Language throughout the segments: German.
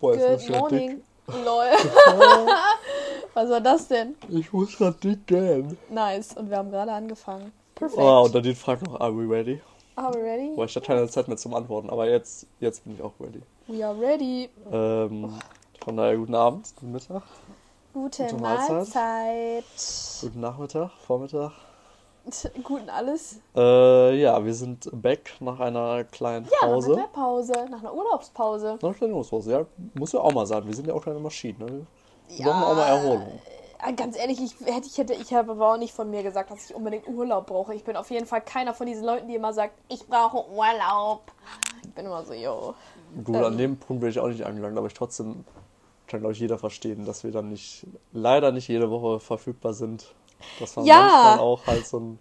Boah, Good grad morning. Lol. Was war das denn? dick. Ich muss grad dick gehen. Nice. Und wir haben gerade angefangen. Perfekt. Oh, und dann die Frage noch, are we ready? Are we ready? Boah, ich hatte keine Zeit mehr zum Antworten, aber jetzt, jetzt bin ich auch ready. We are ready. Ähm, von daher guten Abend, guten Mittag, Gute, Gute Mahlzeit. Mahlzeit. guten Nachmittag, Vormittag. Guten alles. Äh, ja, wir sind back nach einer kleinen Ja, nach Pause. einer Pause, nach einer Urlaubspause. Nach einer kleinen Urlaubspause, ja, muss ja auch mal sein. Wir sind ja auch kleine Maschinen, ne? Wir Ja. brauchen auch mal Erholung. Äh, Ganz ehrlich, ich hätte, ich hätte, ich habe aber auch nicht von mir gesagt, dass ich unbedingt Urlaub brauche. Ich bin auf jeden Fall keiner von diesen Leuten, die immer sagt, ich brauche Urlaub. Ich bin immer so, yo. Gut, Ähm. an dem Punkt bin ich auch nicht angelangt, aber ich trotzdem kann, glaube ich, jeder verstehen, dass wir dann nicht, leider nicht jede Woche verfügbar sind. Dass man Ja. manchmal auch halt so einen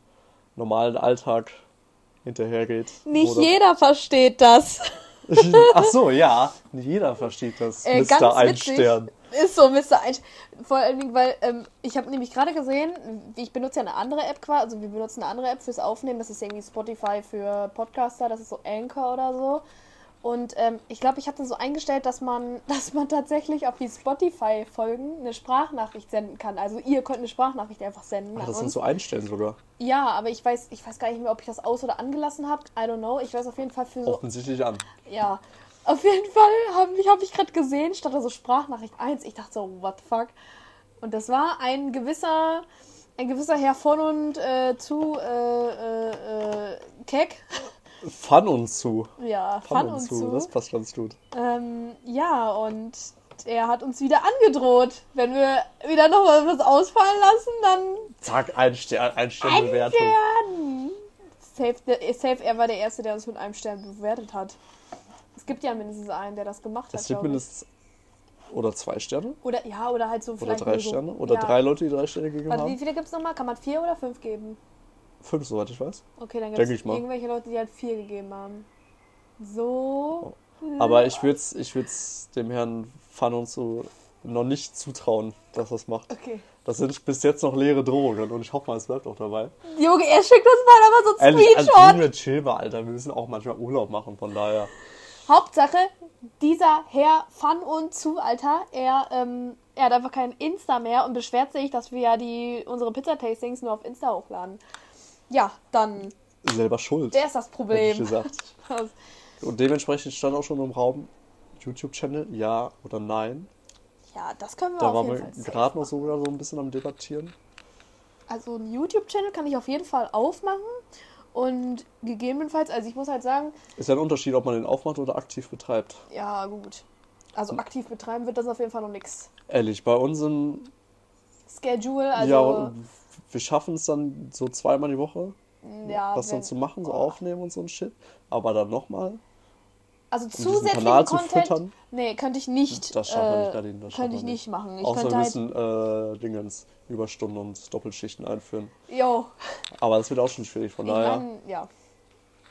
normalen Alltag hinterhergeht. Nicht Oder- jeder versteht das. Ach so, ja. Nicht jeder versteht das. Äh, Mr. ganz Ein witzig. Stern. Ist so, Mr. Einsch Vor allen Dingen, weil ähm, ich habe nämlich gerade gesehen, ich benutze ja eine andere App quasi, also wir benutzen eine andere App fürs Aufnehmen, das ist irgendwie Spotify für Podcaster, das ist so Anchor oder so. Und ähm, ich glaube, ich hatte so eingestellt, dass man, dass man tatsächlich auf die Spotify-Folgen eine Sprachnachricht senden kann. Also ihr könnt eine Sprachnachricht einfach senden. Ach, das kannst du einstellen sogar. Ja, aber ich weiß, ich weiß gar nicht mehr, ob ich das aus- oder angelassen habe. I don't know. Ich weiß auf jeden Fall für so Offensichtlich an. ja, auf jeden Fall habe ich, hab ich gerade gesehen, statt da so Sprachnachricht 1. Ich dachte so, what the fuck? Und das war ein gewisser, ein gewisser Herr von und äh, zu äh, äh, äh, Keck. Fun uns zu. Ja, Fun fand uns uns zu. zu. Das passt ganz gut. Ähm, ja, und er hat uns wieder angedroht. Wenn wir wieder noch mal was ausfallen lassen, dann Zack, ein Stern, ein Stern ein Bewertung. Stern. Safe, der- safe, er war der Erste, der uns mit einem Stern bewertet hat. Es gibt ja mindestens einen, der das gemacht hat. Es gibt mindestens oder zwei Sterne Oder ja, oder halt so oder vielleicht drei nur so, Sterne oder ja. drei Leute, die drei Sterne gegeben Warte, wie haben. viele gibt es nochmal? Kann man vier oder fünf geben? Fünf, soweit ich weiß. Okay, dann gibt es irgendwelche Leute, die halt vier gegeben haben. So. Aber ich würde es ich würd's dem Herrn Fun und so noch nicht zutrauen, dass er es macht. Okay. Das sind bis jetzt noch leere Drohungen und ich hoffe mal, es bleibt auch dabei. Junge, er schickt uns mal aber so ein Ehrlich, also Screenshot. Junge, chill mal, Alter. Wir müssen auch manchmal Urlaub machen, von daher. Hauptsache, dieser Herr Fun und zu, Alter, er, ähm, er hat einfach kein Insta mehr und beschwert sich, dass wir ja die, unsere Pizza-Tastings nur auf Insta hochladen. Ja, dann, Selber schuld, der ist das hätte ich Problem. gesagt. Und dementsprechend stand auch schon im Raum YouTube-Channel, ja oder nein. Ja, das können wir Da auf waren jeden wir Fall safe gerade noch sogar so ein bisschen am Debattieren. Also einen YouTube-Channel kann ich auf jeden Fall aufmachen. Und gegebenenfalls, also ich muss halt sagen, Ist ja ein Unterschied, ob man den aufmacht oder aktiv betreibt. ja gut. Also aktiv betreiben wird das auf jeden Fall noch nichts. Ehrlich, bei uns im, Schedule, also ja, wir schaffen es dann so zweimal die Woche, ja, was dann wenn- zu machen, so oh. aufnehmen und so ein Shit. Aber dann nochmal, Also zusätzlichen Kanal zu Content, füttern? nee, könnte ich nicht. Das schaffen wir nicht, äh, Nadine, das könnte ich nicht machen. Ich außer wir halt, müssen äh, Dingens, Überstunden und Doppelschichten einführen. jo, Aber das wird auch schon schwierig, von ich daher. mein, ja.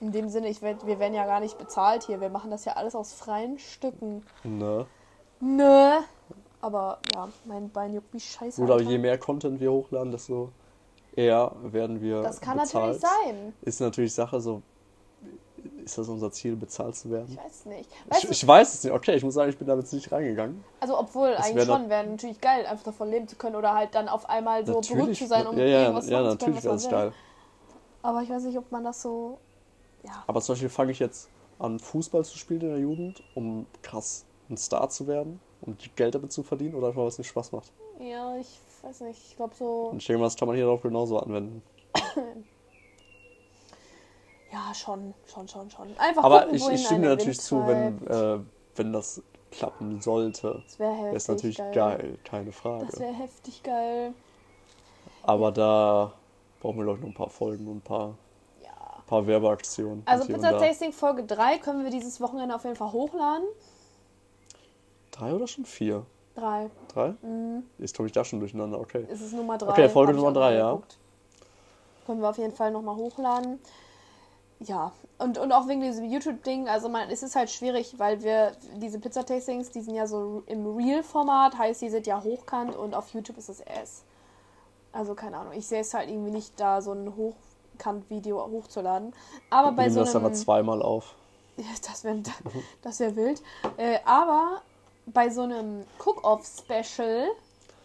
In dem Sinne, ich werd, wir werden ja gar nicht bezahlt hier. Wir machen das ja alles aus freien Stücken. Ne. Nö. Aber ja, mein Bein juckt wie scheiße. Alter. je mehr Content wir hochladen, desto eher werden wir das kann bezahlt. natürlich sein. Ist natürlich Sache so, ist das unser Ziel, bezahlt zu Ich werden? weiß nicht. Weißt Ich, ich weiß es nicht. Okay, ich muss sagen, ich bin damit nicht reingegangen. Also obwohl Das eigentlich wär schon wäre natürlich geil, einfach davon leben zu können oder halt dann auf einmal so berühmt zu sein, um ja, ja, irgendwas ja, machen zu können, natürlich was wäre es geil. Aber ich weiß nicht, ob man das so. Ja. Aber zum Beispiel fange ich jetzt an, Fußball zu spielen in der Jugend, um krass ein Star zu werden, um Geld damit zu verdienen oder einfach, weil es nicht Spaß macht. Ja, ich weiß nicht. Ich glaube so. Mal, das kann man hier auch genauso anwenden. Ja, schon, schon, schon, schon. Einfach Aber gucken, ich, ich stimme dir natürlich zu, wenn, äh, wenn das klappen sollte. Das wäre Wäre es heftig natürlich geil. geil. keine Frage. Das wäre heftig geil. Aber da brauchen wir, glaube ich, noch ein paar Folgen und ein paar, Ja. paar Werbeaktionen. Also Pizza. Tasting Folge 3 können wir dieses Wochenende auf jeden Fall hochladen. Drei oder schon vier? 3. Drei? Mhm. Ist, glaube ich, da schon durcheinander. Okay. Es ist Nummer 3. Okay, Folge Nummer drei, ja. Können wir auf jeden Fall nochmal hochladen. Ja, und, und auch wegen diesem YouTube-Ding, also man, es ist halt schwierig, weil wir diese Pizza-Tastings, die sind ja so im Real-Format, heißt, die sind ja hochkant und auf YouTube ist es S. Also keine Ahnung, ich sehe es halt irgendwie nicht, da so ein Hochkant-Video hochzuladen. Aber bei Nehmen so das aber zweimal auf. Ja, das wäre das wär wild. Äh, aber bei so einem Cook-Off-Special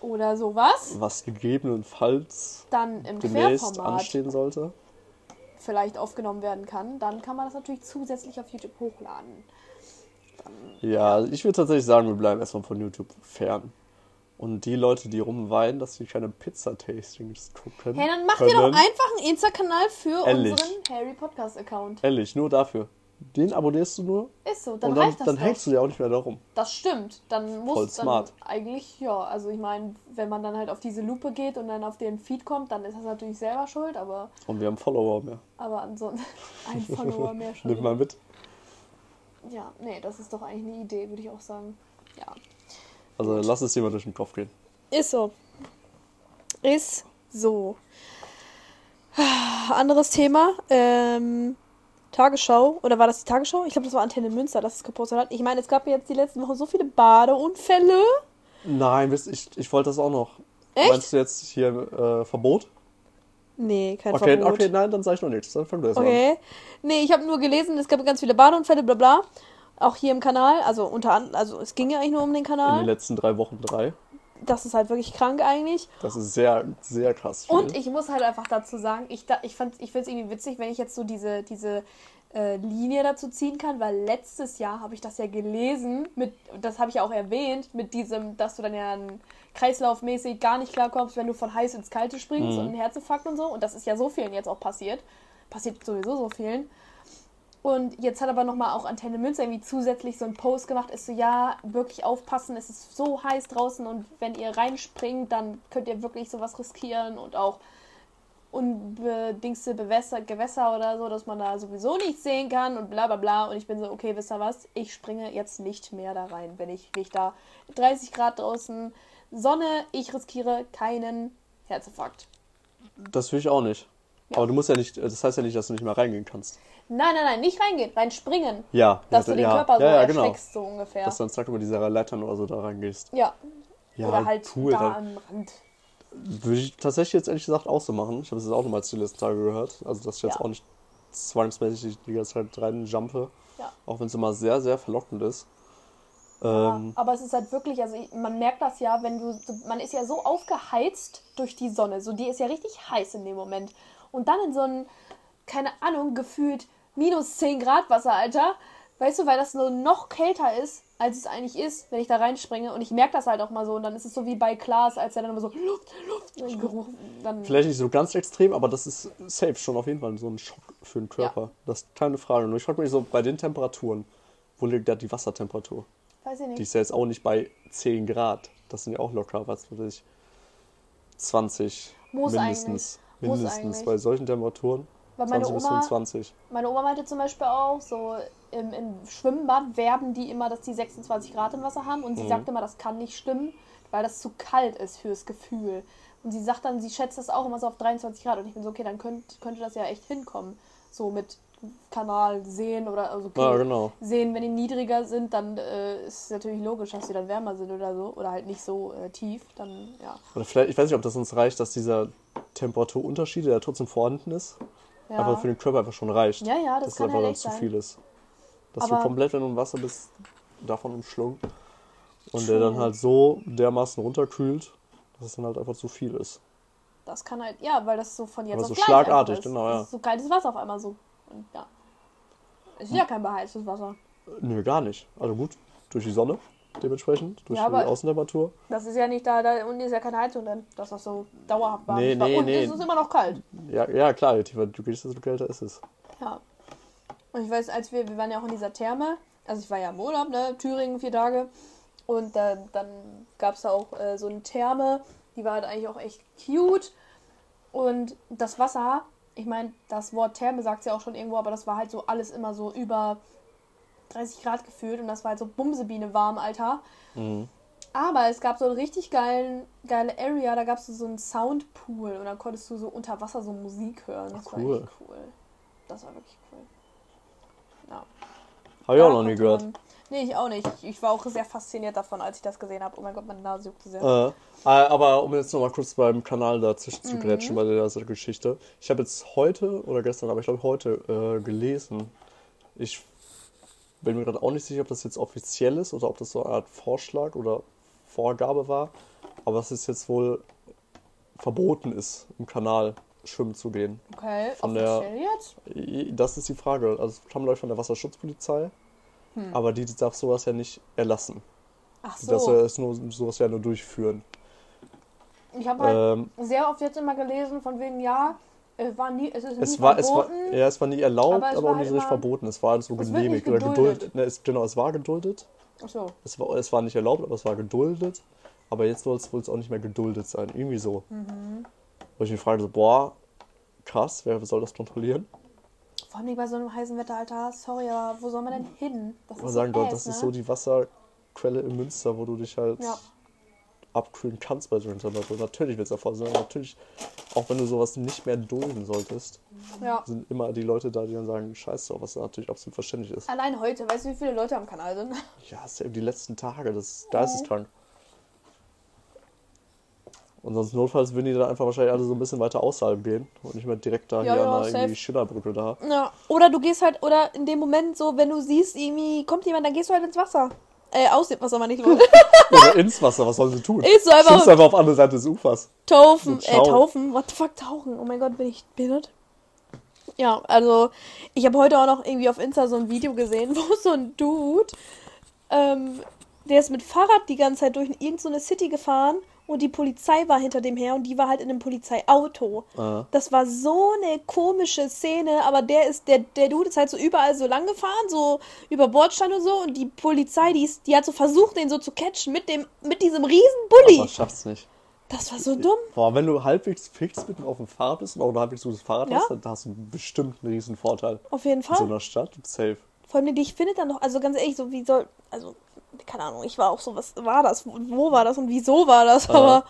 oder sowas, Was gegebenenfalls dann im demnächst anstehen sollte. vielleicht aufgenommen werden kann, dann kann man das natürlich zusätzlich auf YouTube hochladen. Ja, ich würde tatsächlich sagen, wir bleiben erstmal von YouTube fern. Und die Leute, die rumweinen, dass sie keine Pizza-Tastings gucken. Hey, dann macht ihr doch einfach einen Insta-Kanal für Ehrlich. unseren Harry Podcast-Account. Ehrlich, nur dafür. Den abonnierst du nur Ist so, dann und dann, reicht das dann doch. hängst du dir auch nicht mehr darum. Das stimmt. Dann muss Voll dann smart. eigentlich, ja, also ich meine, wenn man dann halt auf diese Lupe geht und dann auf den Feed kommt, dann ist das natürlich selber schuld, aber, Und wir haben Follower mehr. aber ansonsten ein Follower mehr schon. Nimm mal mit. Ja, nee, das ist doch eigentlich eine Idee, würde ich auch sagen. Ja. Also lass es dir mal durch den Kopf gehen. Ist so. Ist so. Anderes Thema. Ähm, Tagesschau. Oder war das die Tagesschau? Ich glaube, das war Antenne Münster, das es gepostet hat. Ich meine, es gab jetzt die letzten Wochen so viele Badeunfälle. Nein, ich, ich wollte das auch noch. Echt? Meinst du jetzt hier äh, Verbot? Nee, kein Okay, Verbot. okay, nein, dann sag ich noch nichts. Dann fang du mal an. Okay. Nee, ich habe nur gelesen, es gab ganz viele Badeunfälle, bla bla. Auch hier im Kanal, also unter anderem, also es ging ja eigentlich nur um den In den Kanal. letzten drei Wochen drei. Das ist halt wirklich krank eigentlich. Das ist sehr, sehr krass. Viel. Und ich muss halt einfach dazu sagen, ich, da- ich, fand- ich finde es irgendwie witzig, wenn ich jetzt so diese, diese äh, Linie dazu ziehen kann, weil letztes Jahr habe ich das ja gelesen, mit, das habe ich ja auch erwähnt, mit diesem, dass du dann ja kreislaufmäßig gar nicht klarkommst, wenn du von heiß ins Kalte springst und einen Herzinfarkt und so. Und das ist ja so vielen jetzt auch passiert. Passiert sowieso so vielen. Und jetzt hat aber nochmal auch Antenne Münster irgendwie zusätzlich so einen Post gemacht, ist so, ja, wirklich aufpassen, es ist so heiß draußen und wenn ihr reinspringt, dann könnt ihr wirklich sowas riskieren und auch unbedingste Bewässer, Gewässer oder so, dass man da sowieso nichts sehen kann und bla bla bla. Und ich bin so, okay, wisst ihr was, ich springe jetzt nicht mehr da rein, wenn ich, ich da 30 Grad draußen, Sonne, ich riskiere keinen Herzinfarkt. Das will ich auch nicht. Ja. Aber du musst ja nicht, das heißt ja nicht, dass du nicht mehr reingehen kannst. Nein, nein, nein, nicht reingehen, reinspringen. Ja. Dass ja, du den ja, Körper so ja, ja, genau. erschreckst, so ungefähr. Dass du dann zack über diese Leitern oder so da reingehst. ja. Ja, Oder halt cool. da am Rand. würde ich tatsächlich jetzt ehrlich gesagt auch so machen. Ich habe es jetzt auch nochmal die letzten Tage gehört. Also, dass ich jetzt auch nicht zwangsmäßig die ganze Zeit reinjumpe. Ja. Auch wenn es immer sehr, sehr verlockend ist. Ja, Ähm, aber es ist halt wirklich, also ich, man merkt das ja, wenn du, man ist ja so aufgeheizt durch die Sonne, so die ist ja richtig heiß in dem Moment. Und dann in so ein, keine Ahnung, gefühlt minus 10 Grad Wasser, Alter. Weißt du, weil das so noch kälter ist, als es eigentlich ist, wenn ich da reinspringe. Und ich merke das halt auch mal so. Und dann ist es so wie bei Klaas, als er dann immer so Luft, Luft, Geruch. Dann, Vielleicht nicht so ganz extrem, aber das ist safe schon auf jeden Fall so ein Schock für den Körper. Das ist keine Frage. Nur ich frage mich so, bei den Temperaturen, wo liegt da die Wassertemperatur? weiß ich Die nicht. ist ja jetzt auch nicht bei 10 Grad. Das sind ja auch locker, was weiß ich, 20 Muss mindestens. eigentlich. Muss Mindestens eigentlich. bei solchen Temperaturen. Weil meine 20 bis Oma, 25. Meine Oma meinte zum Beispiel auch, so im, im Schwimmbad werben die immer, dass die 26 Grad im Wasser haben und sie Mhm. sagt immer, das kann nicht stimmen, weil das zu kalt ist fürs Gefühl. Und sie sagt dann, sie schätzt das auch immer so auf 23 Grad und ich bin so, okay, dann könnt, könnte das ja echt hinkommen. So mit Kanal sehen oder also okay, Ja, genau. sehen, wenn die niedriger sind, dann äh, ist es natürlich logisch, dass sie dann wärmer sind oder so oder halt nicht so äh, tief, dann ja. Oder vielleicht, ich weiß nicht, ob das uns reicht, dass dieser Temperaturunterschied, der trotzdem vorhanden ist, ja. einfach für den Körper einfach schon reicht. Ja, ja, das dass kann einfach dann zu viel ist. Dass Aber- du komplett, wenn du im Wasser bist, davon umschlungen. Und der dann halt so dermaßen runterkühlt, dass es dann halt einfach zu viel ist. Das kann halt, ja, weil das so von jetzt Aber auf so gleich schlagartig, ist. genau, ja. Das ist so kaltes Wasser auf einmal so. Und ja. Es ist ja kein beheiztes Wasser. Nö, gar nicht. Also gut, durch die Sonne dementsprechend, durch Ja, die Außentemperatur. Das ist ja nicht da, da unten ist ja keine Heizung dann, dass das so dauerhaft warm Nee, ist. Nee, unten nee. ist es immer noch kalt. Ja, ja klar, je tiefer du gehst, desto kälter ist es. Ja. Und ich weiß, als wir, wir waren ja auch in dieser Therme, also ich war ja im Urlaub, ne, Thüringen, vier Tage. Und äh, dann gab es da auch äh, so eine Therme, die war halt eigentlich auch echt cute. Und das Wasser, ich meine, das Wort Therme sagt es ja auch schon irgendwo, aber das war halt so alles immer so über 30 Grad gefühlt und das war halt so Bumsebiene warm, Alter. Mhm. Aber es gab so einen richtig geilen, geile Area, da gab es so einen Soundpool und dann konntest du so unter Wasser so Musik hören. Das Cool. war echt cool. Das war wirklich cool. Ja. Habe ich auch noch nie gehört. man- Nee, ich auch nicht. Ich war auch sehr fasziniert davon, als ich das gesehen habe. Oh mein Gott, meine Nase juckte sehr. Äh, äh, aber um jetzt nochmal kurz beim Kanal dazwischen zu Mhm. grätschen bei der Geschichte. Ich habe jetzt heute oder gestern, aber ich glaube heute äh, gelesen. Ich bin mir gerade auch nicht sicher, ob das jetzt offiziell ist oder ob das so eine Art Vorschlag oder Vorgabe war. Aber dass es jetzt wohl verboten ist, im Kanal schwimmen zu gehen. Okay, Von der- jetzt? Das ist die Frage. Also es kam Leute von der Wasserschutzpolizei, Hm. aber die darf sowas ja nicht erlassen. Ach Die so. ja es nur, sowas ja nur durchführen. Ich habe halt Ähm, sehr oft jetzt immer gelesen, von wegen, ja, war nie, es ist nie es, war, es, war, verboten. ja, es war nie erlaubt, aber aber, auch nicht richtig verboten. Es war so Es genehmigt nicht oder geduldet. Ne, es, genau, es war geduldet. Ach so. Es war, es war nicht erlaubt, aber es war geduldet. Aber jetzt soll es wohl auch nicht mehr geduldet sein. Irgendwie so. Mhm. Wo ich mich frage, so, boah, krass, wer soll das kontrollieren? Vor allem bei so einem heißen Wetter, Alter. Sorry, aber wo soll man denn hin? Das Man ist sagen, so Gott, ass, das ist ne? so die Wasserquelle in Münster, wo du dich halt Ja. Abkühlen kannst bei so einer Temperatur. Natürlich wird es davor sein. Natürlich, auch wenn du sowas nicht mehr dulden solltest, Ja. sind immer die Leute da, die dann sagen, scheiß drauf, was natürlich absolut verständlich ist. Allein heute, weißt du, wie viele Leute am Kanal sind? Ja, es ist ja eben die letzten Tage, das ist geisteskrank. Und sonst notfalls würden die dann einfach wahrscheinlich alle so ein bisschen weiter außerhalb gehen und nicht mehr direkt da Ja, hier ja, an der irgendwie. Schillerbrücke da. Ja. Oder du gehst halt, oder in dem Moment so, wenn du siehst, irgendwie kommt jemand, dann gehst du halt ins Wasser. Äh, aus dem Wasser, meine ich. Oder ins Wasser, was sollen sie tun? Ist so einfach- Schwimmst einfach auf andere Seite des Ufers. Taufen, äh, taufen. What the fuck, tauchen? Oh mein Gott, bin ich behindert? Ja, also ich habe heute auch noch irgendwie auf Insta so ein Video gesehen, wo so ein Dude, ähm, der ist mit Fahrrad die ganze Zeit durch irgendeine so City gefahren und die Polizei war hinter dem her und die war halt in einem Polizeiauto. Ah. Das war so eine komische Szene, aber der ist, der, der Dude ist halt so überall so lang gefahren, so über Bordstein und so und die Polizei, die, ist, die hat so versucht, den so zu catchen mit dem, mit diesem riesen Bulli. Aber schafft's nicht. Das war so dumm. Boah, wenn du halbwegs fix mitten auf dem Fahrrad bist und auch ein halbwegs gutes Fahrrad Ja. hast, dann hast du bestimmt einen riesen Vorteil. Auf jeden In so Fall. einer Stadt, safe. Vor allem, die ich finde dann noch, also ganz ehrlich, so wie soll, also, keine Ahnung, ich war auch so, was war das, wo, war das und wieso war das, Ja. aber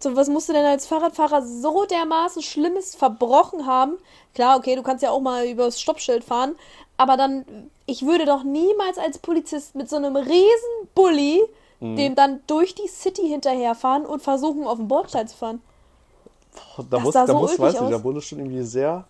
so, was musst du denn als Fahrradfahrer so dermaßen Schlimmes verbrochen haben? Klar, okay, du kannst ja auch mal übers Stoppschild fahren, aber dann, ich würde doch niemals als Polizist mit so einem riesen Bulli Mhm. dem dann durch die City hinterherfahren und versuchen, auf den Bordstein zu fahren. Da Das muss, da so muss, weiß nicht, da wurde schon irgendwie sehr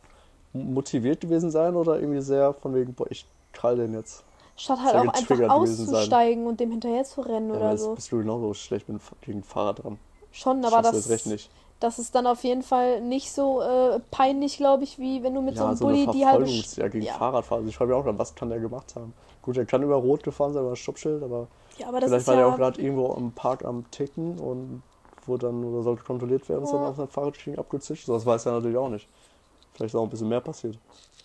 motiviert gewesen sein oder irgendwie sehr von wegen, boah, ich krall den jetzt. Statt halt auch einfach auszusteigen und dem hinterher zu rennen Ja, oder so. bist du genauso schlecht mit, dem Fahrrad dran. Schon, Das aber das, jetzt recht nicht. das ist dann auf jeden Fall nicht so äh, peinlich, glaube ich, wie wenn du mit so Ja, einem so Bulli die halbe. Verfolgungsjagd gegen ja. Fahrradfahrer. Also ich frage mich auch dann, was kann der gemacht haben? Gut, er kann über Rot gefahren sein, über das Stoppschild, aber ja, aber das vielleicht war der ja. auch gerade irgendwo am Park am Ticken und wurde dann oder sollte kontrolliert werden und ist dann Ja. auf sein Fahrrad abgezischt. So, Das weiß er natürlich auch nicht. Vielleicht ist auch ein bisschen mehr passiert.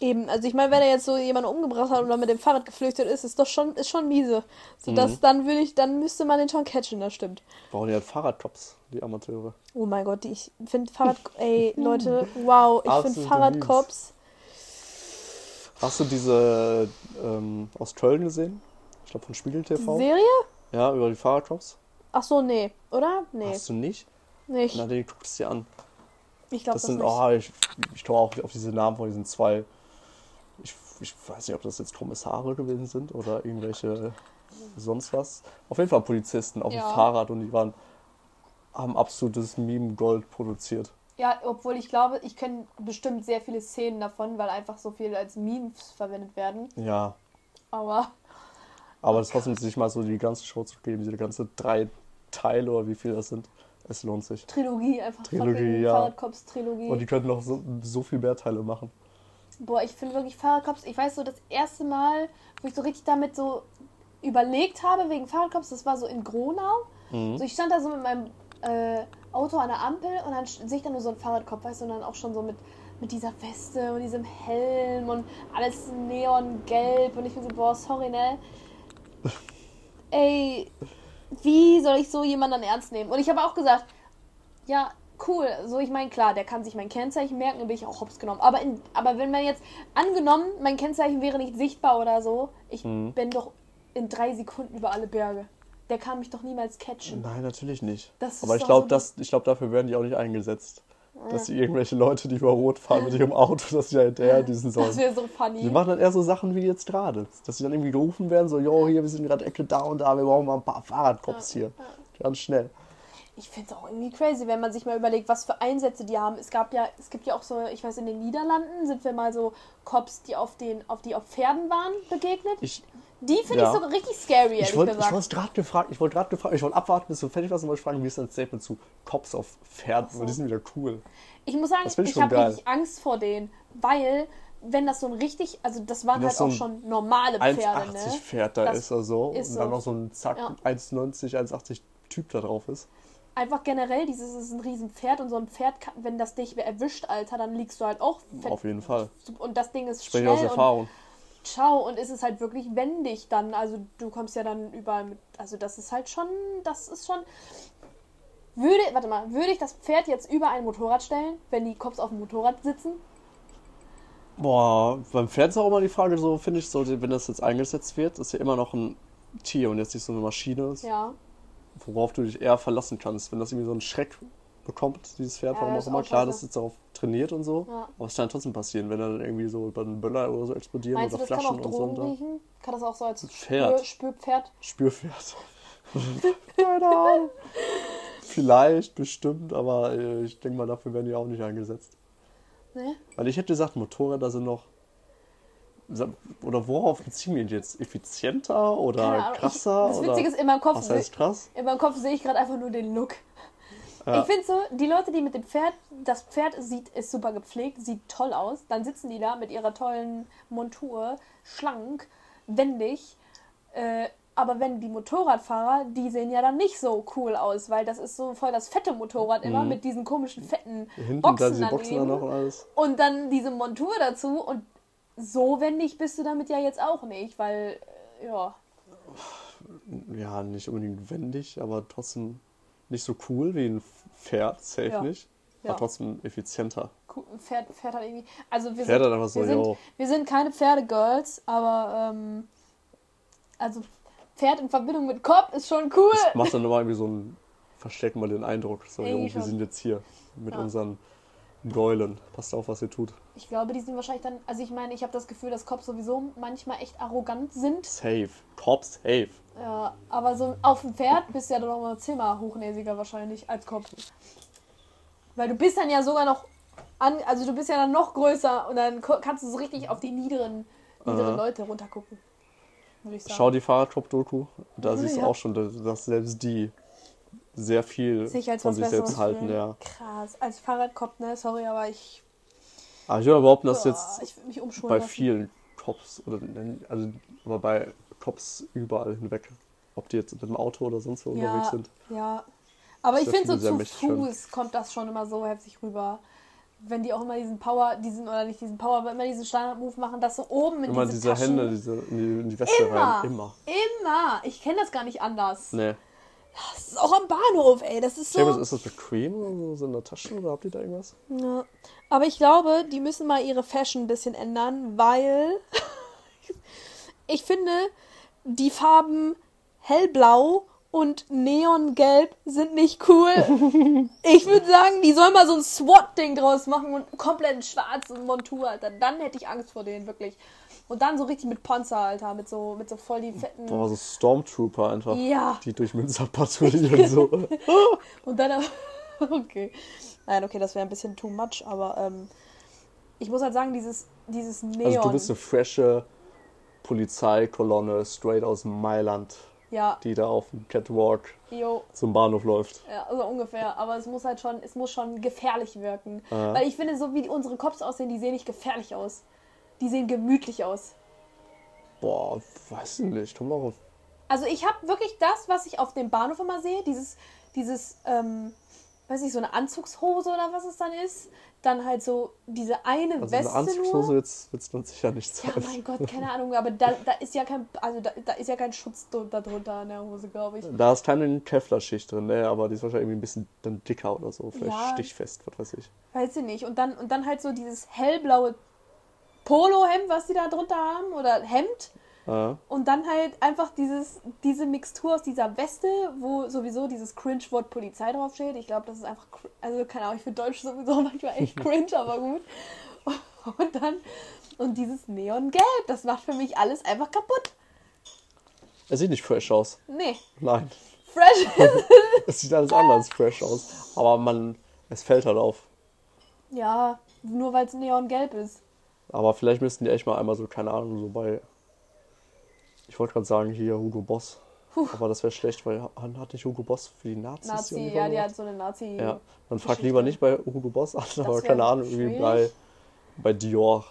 Eben, also ich meine, wenn er jetzt so jemanden umgebracht hat oder mit dem Fahrrad geflüchtet ist, ist doch schon, ist schon miese. So Mhm. dass dann will ich, dann müsste man den schon catchen, das stimmt. Brauchen die halt Fahrradcops, die Amateure. Oh mein Gott, die- ich finde Fahrrad, ey Leute, wow, ich finde Fahrradcops. Hast du diese ähm, aus Köln gesehen? Ich glaube von Spiegel TV. Serie? Ja, über die Fahrradcops. Ach so, nee, oder? Nee, Hast du nicht? nicht. Na, den guckst du dir an. Ich glaube Das das, sind, nicht. oh, ich, ich komme auch auf diese Namen von diesen zwei. Ich, weiß nicht, ob das jetzt Kommissare gewesen sind oder irgendwelche sonst was. Auf jeden Fall Polizisten auf Ja. dem Fahrrad und die waren, haben absolutes Meme-Gold produziert. Ja, obwohl ich glaube, ich kenne bestimmt sehr viele Szenen davon, weil einfach so viel als Memes verwendet werden. Ja, Aber aber das trotzdem sich mal so die ganze Show zu geben, diese ganze drei Teile oder wie viel das sind, es lohnt sich. Trilogie, einfach Trilogie, ja. Fahrradcops-Trilogie. Und die könnten noch so, so viel mehr Teile machen. Boah, ich finde wirklich Fahrradcops, ich weiß so, das erste Mal, wo ich so richtig damit so überlegt habe wegen Fahrradcops, das war so in Gronau. Mhm. So, ich stand da so mit meinem äh, Auto an der Ampel und dann sehe ich dann nur so einen Fahrradkopf, weißt du, und dann auch schon so mit, mit dieser Weste und diesem Helm und alles neongelb und ich bin so, boah, sorry, ne? Ey, wie soll ich so jemanden ernst nehmen? Und ich habe auch gesagt, ja, cool. So, ich meine, klar, der kann sich mein Kennzeichen merken, dann bin ich auch hops genommen. Aber, in, aber wenn man jetzt, angenommen, mein Kennzeichen wäre nicht sichtbar oder so, ich Mhm. bin doch in drei Sekunden über alle Berge. Der kann mich doch niemals catchen. Nein, natürlich nicht. Das Aber ich glaube, so- das, ich glaub, dafür werden die auch nicht eingesetzt. Dass die irgendwelche Leute, die über Rot fahren mit ihrem Auto, dass sie ja hinterher düsen Das sollen. wäre so funny. Die machen dann eher so Sachen wie jetzt gerade. Dass sie dann irgendwie gerufen werden, so, yo, hier, wir sind gerade Ecke da und da, wir brauchen mal ein paar Fahrradcops hier. Ganz schnell. Ich finde es auch irgendwie crazy, wenn man sich mal überlegt, was für Einsätze die haben. Es gab ja, es gibt ja auch so, ich weiß, in den Niederlanden sind wir mal so Cops, die auf den, auf die auf Pferden waren, begegnet. Ich, die finde ja. ich so richtig scary, ehrlich ich wollte gesagt. ich gerade gefragt, ich wollte gerade gefragt, ich wollte abwarten, bis du fertig warst und wollte fragen, wie ist dein Statement zu Cops auf Pferden, weil die sind wieder cool. Ich muss sagen, Das ich ich habe richtig Angst vor denen, weil wenn das so ein richtig, also das waren Wenn halt das so auch schon normale Pferde, 1,80 ne? Pferd da Das ist oder so ist und dann so. noch so ein Zack Ja. 1,90, 1,80 Typ da drauf ist. Einfach generell, dieses ist ein riesen Pferd und so ein Pferd, kann, wenn das dich erwischt, Alter, dann liegst du halt auch fett. Auf jeden Fall. Und das Ding ist Spreche schnell aus und Erfahrung. ciao und es ist halt wirklich wendig dann, also du kommst ja dann überall mit, also das ist halt schon, das ist schon, würde, warte mal, würde ich das Pferd jetzt über ein Motorrad stellen, wenn die Cops auf dem Motorrad sitzen? Boah, beim Pferd ist auch immer die Frage, so finde ich, so, wenn das jetzt eingesetzt wird, ist ja immer noch ein Tier und jetzt nicht so eine Maschine, Ja. Worauf du dich eher verlassen kannst. Wenn das irgendwie so einen Schreck bekommt, dieses Pferd, Ja, warum auch immer, klar, das ist darauf trainiert und so, Ja. aber es kann trotzdem passieren, wenn dann irgendwie so über einen Böller oder so explodieren Meinst du, oder auch Flaschen und so. Und riechen? Kann das auch so als Pferd. Spür, Spürpferd? Spürpferd. Keine Ahnung. Vielleicht, bestimmt, aber äh, ich denke mal, dafür werden die auch nicht eingesetzt. Ne? Weil ich hätte gesagt, Motorräder sind noch. Oder worauf beziehen wir jetzt? Effizienter oder krasser? Ich, das oder Witzige ist, in meinem Kopf, was seh- heißt krass? in meinem Kopf sehe ich gerade einfach nur den Look. Ja. Ich finde so, die Leute, die mit dem Pferd, das Pferd sieht, ist super gepflegt, sieht toll aus. Dann sitzen die da mit ihrer tollen Montur, schlank, wendig. Äh, aber wenn die Motorradfahrer, die sehen ja dann nicht so cool aus, weil das ist so voll das fette Motorrad immer mit diesen komischen fetten Mhm. Hinten Boxen da diese Boxen daneben. dann noch und alles. Und dann diese Montur dazu und so wendig bist du damit ja jetzt auch nicht, weil, äh, ja, Ja, nicht unbedingt wendig, aber trotzdem nicht so cool wie ein Pferd, safe Ja. nicht. Ja. Aber trotzdem effizienter. Pferd, Pferd hat irgendwie. Also wir Pferd sind, einfach so, wir, sind, yo. wir sind keine Pferdegirls, aber ähm, also Pferd in Verbindung mit Kopf ist schon cool. Das macht dann immer irgendwie so einen, verstärkt mal den Eindruck. So, jo, wir sind jetzt hier mit Ja. unseren Gäulen. Passt auf, was ihr tut. Ich glaube, die sind wahrscheinlich dann. Also ich meine, ich habe das Gefühl, dass Cops sowieso manchmal echt arrogant sind. Safe. Cops, safe. Ja, aber so auf dem Pferd bist du ja dann noch mal zehnmal hochnäsiger wahrscheinlich als Kopf. Weil du bist dann ja sogar noch an, also du bist ja dann noch größer und dann kannst du so richtig auf die niederen, niederen Aha. Leute runtergucken. Würde ich sagen. Schau die Fahrradcop-Doku. Da siehst du Ja. auch schon, dass selbst die sehr viel sich von sich selbst halten. Ja. Krass. Als Fahrradkopf, ne? Sorry, aber ich. Aber ich würde behaupten, dass Boah, jetzt bei lassen. vielen Cops, oder also aber bei Cops überall hinweg, ob die jetzt mit dem Auto oder sonst wo unterwegs Ja, sind. ja. Aber ich finde so zu. Fuß kommt das schon immer so heftig rüber. Wenn die auch immer diesen Power, diesen, oder nicht diesen Power, aber immer diesen Standard-Move machen, dass so oben in Immer diese diese Taschen, Hände diese, in, die, in die Weste Immer. rein. Immer. Immer. Ich kenne das gar nicht anders. Nee. Das ist auch am Bahnhof, ey. Das ist so. ist das bequem oder so, so in der Tasche oder habt ihr da irgendwas? Ja. Aber ich glaube, die müssen mal ihre Fashion ein bisschen ändern, weil ich finde, die Farben hellblau und neongelb sind nicht cool. ich würde sagen, die sollen mal so ein SWAT-Ding draus machen und komplett in schwarz und Montur, Alter. Dann hätte ich Angst vor denen, wirklich. Und dann so richtig mit Panzer, Alter, mit so, mit so voll die fetten. Boah, so Stormtrooper einfach. Ja. Die durch Münster patrouillieren so. Und dann aber. Okay. Nein, okay, das wäre ein bisschen too much, aber ähm, ich muss halt sagen, dieses, dieses Neon. Also du bist eine frische Polizeikolonne straight aus Mailand, ja, die da auf dem Catwalk jo, zum Bahnhof läuft. ja, so ungefähr. Aber es muss halt schon, es muss schon gefährlich wirken. Ja. Weil ich finde, so wie unsere Cops aussehen, die sehen nicht gefährlich aus. Die sehen gemütlich aus. Boah, weiß ich nicht. Komm mal auf. Also ich habe wirklich das, was ich auf dem Bahnhof immer sehe, dieses, dieses, ähm, weiß nicht, so eine Anzugshose oder was es dann ist. Dann halt so diese eine Also Weste eine Anzugshose nur. wird es dann sicher nicht Ja, sein. mein Gott, keine Ahnung, aber da, da ist ja kein, also da, da ist ja kein Schutz dr- da drunter an der Hose, glaube ich. Da ist keine Kevlar-Schicht drin, ne? aber die ist wahrscheinlich irgendwie ein bisschen dann dicker oder so. Vielleicht Ja. stichfest, was weiß ich. Weiß ich nicht. Und dann, und dann halt so dieses hellblaue Polohemd, was die da drunter haben, oder Hemd. Ja. Und dann halt einfach dieses, diese Mixtur aus dieser Weste, wo sowieso dieses Cringe-Wort Polizei draufsteht. Ich glaube, das ist einfach, also keine Ahnung, ich finde Deutsch sowieso manchmal echt cringe, aber gut. Und dann, und dieses Neongelb, das macht für mich alles einfach kaputt. Er sieht nicht fresh aus. Nee, Nein. fresh. Es sieht alles anders fresh aus. Aber man, es fällt halt auf. ja, nur weil es neongelb ist. Aber vielleicht müssten die echt mal einmal so, keine Ahnung, so bei. Ich wollte gerade sagen, hier Hugo Boss. Aber das wäre schlecht, weil han- hat nicht Hugo Boss für die Nazis Nazi, Uniform ja, die hat so eine Nazi. Ja, dann frag lieber nicht bei Hugo Boss an, aber keine Ahnung, irgendwie bei, bei Dior.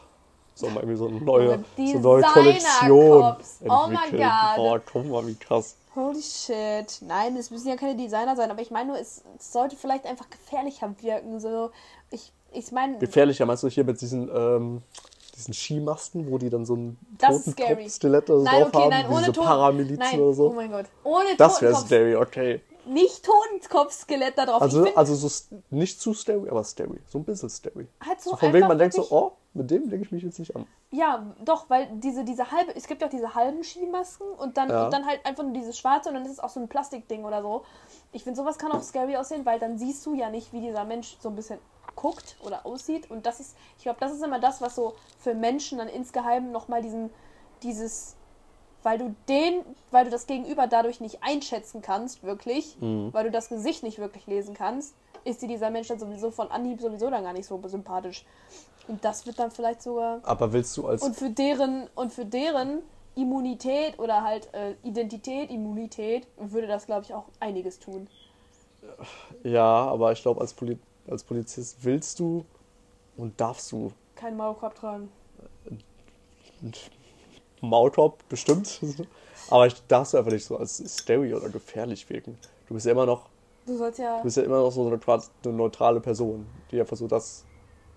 So mal irgendwie so eine neue, so neue Kollektion. Oh entwickelt. God. Boah, guck mal, wie krass. Holy shit. Nein, es müssen ja keine Designer sein, aber ich meine nur, es, es sollte vielleicht einfach gefährlicher wirken. So, ich, ich meine, Gefährlicher meinst du hier mit diesen, ähm, diesen Skimasken, wo die dann so scary. Totenkopf-Skelett oder so nein, drauf okay, haben, nein, wie ohne diese Toten. Paramilizen Nein, oder so? oh mein Gott. Ohne das wäre scary, okay. Nicht Totenkopf-Skelett da drauf. Also, find, also so nicht zu scary, aber scary. So ein bisschen scary. halt so So von wegen, man denkt so, oh, mit dem lege ich mich jetzt nicht an. Ja, doch, weil diese, diese halbe, es gibt ja auch diese halben Skimasken und dann, Ja. und dann halt einfach nur dieses schwarze und dann ist es auch so ein Plastikding oder so. Ich finde, sowas kann auch scary aussehen, weil dann siehst du ja nicht, wie dieser Mensch so ein bisschen guckt oder aussieht. Und das ist, ich glaube, das ist immer das, was so für Menschen dann insgeheim nochmal diesen, dieses, weil du den, weil du das Gegenüber dadurch nicht einschätzen kannst, wirklich, weil du das Gesicht nicht wirklich lesen kannst, ist dir dieser Mensch dann sowieso von Anhieb sowieso dann gar nicht so sympathisch. Und das wird dann vielleicht sogar Aber willst du als und für deren und für deren Immunität oder halt äh, Identität, Immunität würde das glaube ich auch einiges tun. Ja, aber ich glaube, als, Poli als Polizist willst du und darfst du Kein Maulkorb tragen. Maulkorb bestimmt. Aber ich darfst du einfach nicht so als scary oder gefährlich wirken. Du bist ja immer noch, Du sollst ja du bist ja immer noch so eine, neutral- eine neutrale Person, die einfach so das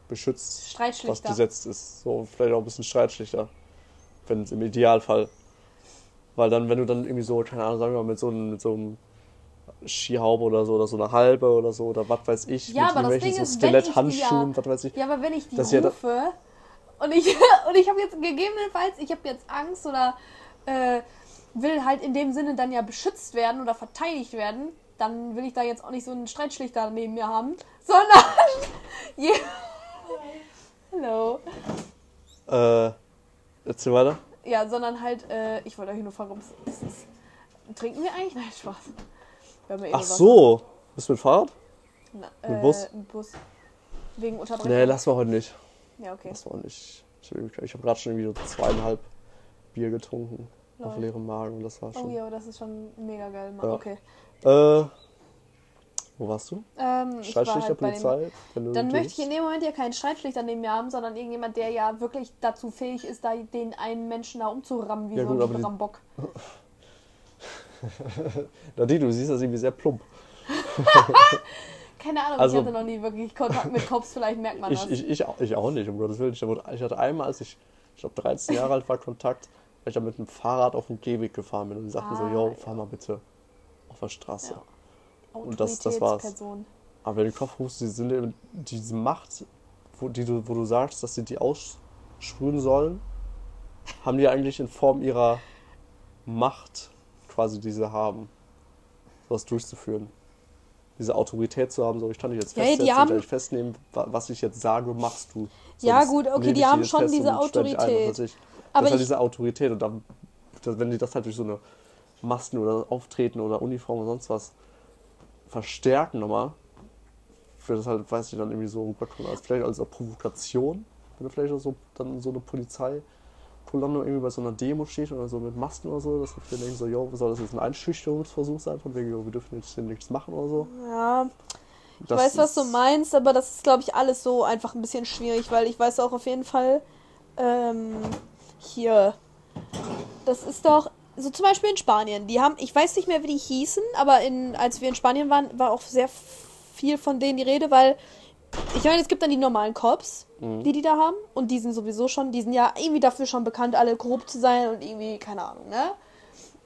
beschützt, was gesetzt ist. So vielleicht auch ein bisschen Streitschlichter. Wenn es im Idealfall. Weil dann, wenn du dann irgendwie so, keine Ahnung, sagen wir mal, mit so einem, mit so einem Skihaube oder so, oder so eine halbe oder so, oder was weiß ich, Ja, mit aber das irgendwelchen Ding so ist, Skeletthandschuhen, ja- was weiß ich. Ja, aber wenn ich die ist ja rufe und ich und ich habe jetzt gegebenenfalls, ich habe jetzt Angst oder äh, will halt in dem Sinne dann ja beschützt werden oder verteidigt werden, dann will ich da jetzt auch nicht so einen Streitschlichter neben mir haben, sondern je Hallo. Äh, erzähl weiter. Ja, sondern halt, äh, ich wollte euch nur fragen, ob es ist. Trinken wir eigentlich? Nein, Spaß. Wir haben ja eh Ach Wasser. so, bist du mit Fahrrad? Na, mit äh, Bus? Mit Bus. Wegen Unterbrechung. Nee, lass mal heute nicht. Ja, okay. Lass mal nicht. Ich, ich habe gerade schon irgendwie so zweieinhalb Bier getrunken auf Lol. leerem Magen und das war Oh schon. ja, aber das ist schon mega geil. Ja. Okay. Äh, wo warst du? Ähm, Streitschlichter halt dem, Polizei? Du dann möchte ich in dem Moment ja keinen Streitschlichter neben mir haben, sondern irgendjemand, der ja wirklich dazu fähig ist, da den einen Menschen da umzurammen wie Ja, so gut, ein die- Rambock. Nadine, du siehst das irgendwie sehr plump. Keine Ahnung, Also- ich hatte noch nie wirklich Kontakt mit Cops, vielleicht merkt man das. Ich, ich, ich, auch- ich auch nicht, um Gottes Willen. Ich, hatte einmal, als ich, ich glaube, 13 Jahre alt war, Kontakt, weil ich da mit dem Fahrrad auf dem Gehweg gefahren bin und die sagten so, Ah, yo, ja. fahr mal bitte auf der Straße. Ja. und das- das war's. Aber wenn du den Kopf rufst, die sind eben diese Macht, wo, die du, wo du sagst, dass sie die aussprühen sollen, haben die eigentlich in Form ihrer Macht quasi, die sie haben, sowas durchzuführen. Diese Autorität zu haben, so ich kann dich jetzt Ja, die festsetzen, haben- ich festnehmen, wa- was ich jetzt sage, machst du. Ja, Sonst gut, okay, die haben schon diese ein, was Autorität. weiß ich. Aber das ist halt diese Autorität und dann, wenn die das halt durch so eine Masken oder Auftreten oder Uniform oder sonst was verstärken nochmal, wird das halt, weiß ich, dann irgendwie so rüberkommen, als vielleicht als Provokation, wenn da vielleicht auch so, dann so eine Polizeikolonne irgendwie bei so einer Demo steht oder so mit Masken oder so, dass wir denken so, yo, soll das jetzt ein Einschüchterungsversuch sein, von wegen, yo, wir dürfen jetzt hier nichts machen oder so. Ja, ich Das weiß, was du meinst, aber das ist, glaube ich, alles so einfach ein bisschen schwierig, weil ich weiß auch auf jeden Fall, ähm, hier, das ist doch, so zum Beispiel in Spanien, die haben, ich weiß nicht mehr, wie die hießen, aber in, als wir in Spanien waren, war auch sehr viel von denen die Rede, weil, ich meine, es gibt dann die normalen Cops, die die da haben, und die sind sowieso schon, die sind ja irgendwie dafür schon bekannt, alle korrupt zu sein und irgendwie, keine Ahnung, ne?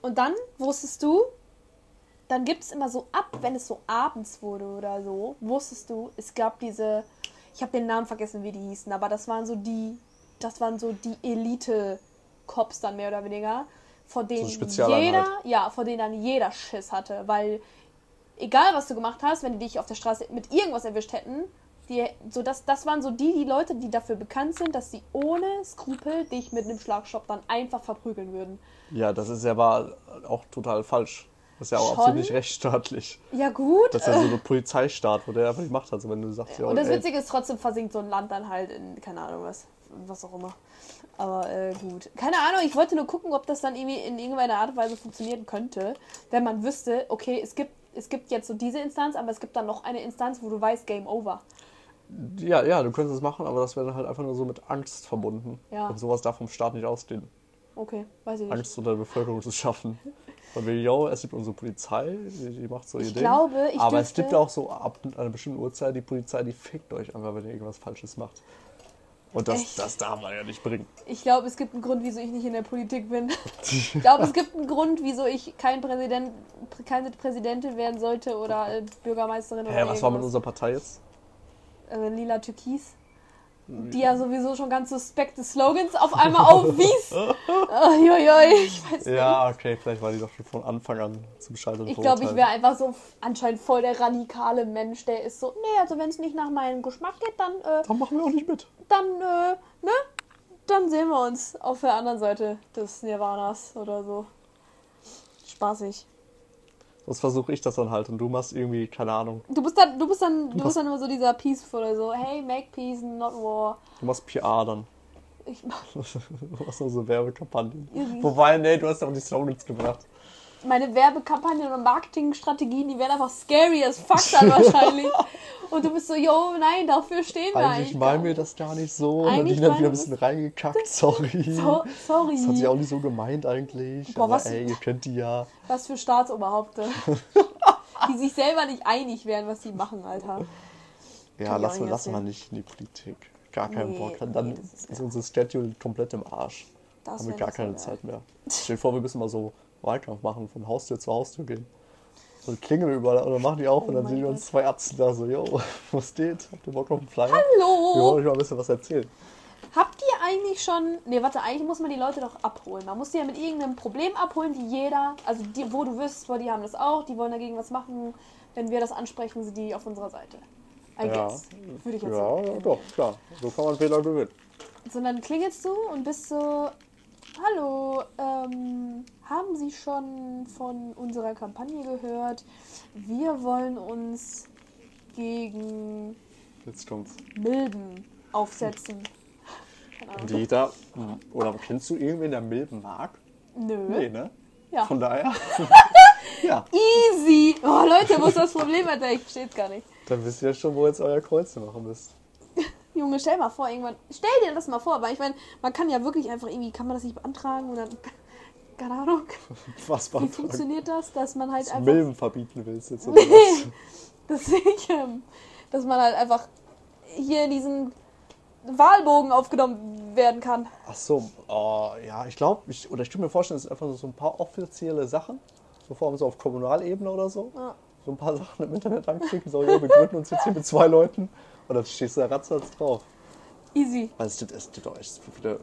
Und dann wusstest du, dann gibt es immer so ab, wenn es so abends wurde oder so, wusstest du, es gab diese, ich habe den Namen vergessen, wie die hießen, aber das waren so die, das waren so die Elite-Cops dann mehr oder weniger, vor denen Spezialeinheit. jeder, ja, vor denen dann jeder Schiss hatte, weil egal was du gemacht hast, wenn die dich auf der Straße mit irgendwas erwischt hätten, die, so das, das waren so die, die Leute, die dafür bekannt sind, dass sie ohne Skrupel dich mit einem Schlagstock dann einfach verprügeln würden. Ja, das ist ja aber auch total falsch. Das ist ja auch Schon? absolut nicht rechtsstaatlich. Ja, gut. Das ist ja so ein Polizeistaat, wo der einfach die Macht hat. Also wenn du sagst, ja, Und das ey, Witzige ist, trotzdem versinkt so ein Land dann halt in, keine Ahnung was, was auch immer. Aber äh, gut. Keine Ahnung, ich wollte nur gucken, ob das dann irgendwie in irgendeiner Art und Weise funktionieren könnte, wenn man wüsste, okay, es gibt, es gibt jetzt so diese Instanz, aber es gibt dann noch eine Instanz, wo du weißt, Game Over. Ja, ja, du könntest es machen, aber das wäre dann halt einfach nur so mit Angst verbunden. Ja. Und sowas darf vom Staat nicht ausgehen. Okay, weiß ich nicht. Angst unter der Bevölkerung zu schaffen. Weil wir, yo, es gibt unsere Polizei, die, die macht so ihr Ich Ding. glaube, ich Aber es gibt auch so ab einer bestimmten Uhrzeit die Polizei, die fickt euch einfach, wenn ihr irgendwas Falsches macht. Und das, Echt? das darf man ja nicht bringen. Ich glaube, es gibt einen Grund, wieso ich nicht in der Politik bin. Ich glaube, es gibt einen Grund, wieso ich kein Präsident, keine Präsidentin werden sollte oder äh, Bürgermeisterin oder Hä, was war mit irgendwas. unserer Partei jetzt? Äh, lila Türkis. Die ja sowieso schon ganz suspekte Slogans auf einmal aufwies. Uiuiui, ich weiß nicht. Ja, okay, vielleicht war die doch schon von Anfang an zum Scheitern Ich glaube, ich wäre einfach so anscheinend voll der radikale Mensch, der ist so, nee, also wenn es nicht nach meinem Geschmack geht, dann, äh, Dann machen wir auch nicht mit. dann, äh, ne? Dann sehen wir uns auf der anderen Seite des Nirvanas oder so. Spaßig. Sonst versuche ich das dann halt und du machst irgendwie, keine Ahnung, Du bist dann, du bist dann, du bist dann immer so dieser Peaceful oder so, hey, make peace, not war. du machst PR dann. Ich, Du machst nur so Werbekampagnen. Wobei, nee, du hast ja auch die Slogans gebracht. Meine Werbekampagnen und Marketingstrategien, die werden einfach scary as fuck dann wahrscheinlich. Und du bist so, yo, nein, dafür stehen wir Eigentlich gar wir nicht. das gar nicht so. Und Eigentlich die hat meinen wieder ein bisschen reingekackt, sorry. So, sorry. Das hat sich auch nicht so gemeint eigentlich. Boah, aber was- ey, ihr kennt die ja. Was für Staatsoberhaupte. die sich selber nicht einig wären, was sie machen, Alter. Ja, ich nicht lassen wir erzählen. nicht in die Politik. Gar keinen Nee, Bock. Dann nee, ist- ist unser Schedule komplett im Arsch. Das haben wir gar keine. Zeit mehr. Stell dir vor, wir müssen mal so Wahlkampf machen, von Haustür zu Haustür gehen. So klingeln wir überall und dann machen die auf und Oh dann mein sehen wir uns zwei Ärzte da so, yo, was geht? Habt ihr Bock auf einen Flyer? Wir Hallo! wollen euch mal ein bisschen was erzählen. Habt ihr eigentlich schon. Nee, warte, eigentlich muss man die Leute doch abholen. Man muss die ja mit irgendeinem Problem abholen, die jeder. Also die, wo du wirst, boah, die haben das auch, die wollen dagegen was machen. Wenn wir das ansprechen, sind die auf unserer Seite. I Ja. guess. Würde ich jetzt Ja, sagen. doch, klar. So kann man Wähler gewinnen. So, dann klingelst du und bist so, hallo, ähm, haben Sie schon von unserer Kampagne gehört? Wir wollen uns gegen Jetzt kommt's. Milben aufsetzen. Keine Ahnung. Die da, oder kennst du irgendwen, der Milben mag? Nö. Nee, ne? Ja. Von daher. ja, Easy. Oh, Leute, wo ist das Problem, Alter? Ich versteh's gar nicht. dann wisst ihr schon, wo jetzt euer Kreuze machen müsst. Junge, stell mal vor, irgendwann. Stell dir das mal vor, weil ich meine, man kann ja wirklich einfach irgendwie, kann man das nicht beantragen und dann. Keine Ahnung. Was Wie beantragen? funktioniert das, dass man halt Dass einfach. du Milben verbieten willst jetzt oder was? dass ich, ähm, dass man halt einfach hier in diesen Wahlbogen aufgenommen werden kann. Ach so, oh, ja, ich glaube, ich, oder ich könnte mir vorstellen, es sind einfach so ein paar offizielle Sachen, so vor allem so auf Kommunalebene oder so. Ja. So ein paar Sachen im Internet anklicken, so, ja, wir gründen uns jetzt hier mit zwei Leuten und dann stehst du da ratzfatz drauf. Easy. Weil es gibt, es gibt auch echt so viele,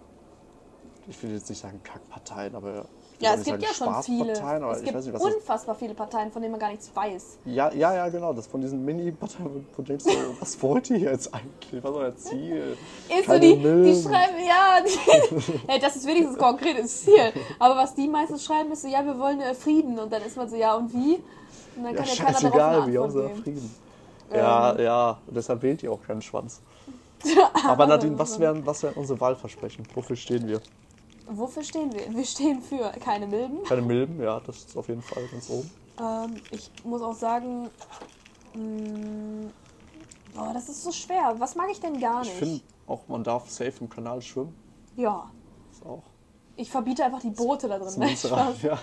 ich will jetzt nicht sagen Kackparteien, aber Ja, es gibt ja schon viele. Es gibt nicht, unfassbar viele Parteien, von denen man gar nichts weiß. Ja, ja, ja, genau. Das von diesen Mini-Parteien, wo du denkst, so, was wollt ihr jetzt eigentlich? Was ist euer Ziel? Ist so, die, die schreiben, ja, die, hey, das ist wenigstens konkretes Ziel. Aber was die meistens schreiben, ist so, ja, wir wollen äh, Frieden. Und dann ist man so, ja, und wie? Und dann Ja, kann ja scheißegal, wie geben. Frieden. Ja, ja, und deshalb wählt ihr auch keinen Schwanz. Aber Nadine, was wären, was wären unsere Wahlversprechen? Wofür stehen wir? Wofür stehen wir? Wir stehen für keine Milben. Keine Milben, ja, das ist auf jeden Fall ganz oben. Ähm, ich muss auch sagen, mh, boah, das ist so schwer. Was mag ich denn gar Ich nicht? finde auch, man darf safe im Kanal schwimmen. ja, Das auch. Ich verbiete einfach die Boote da drin. Nein, Spaß. ja.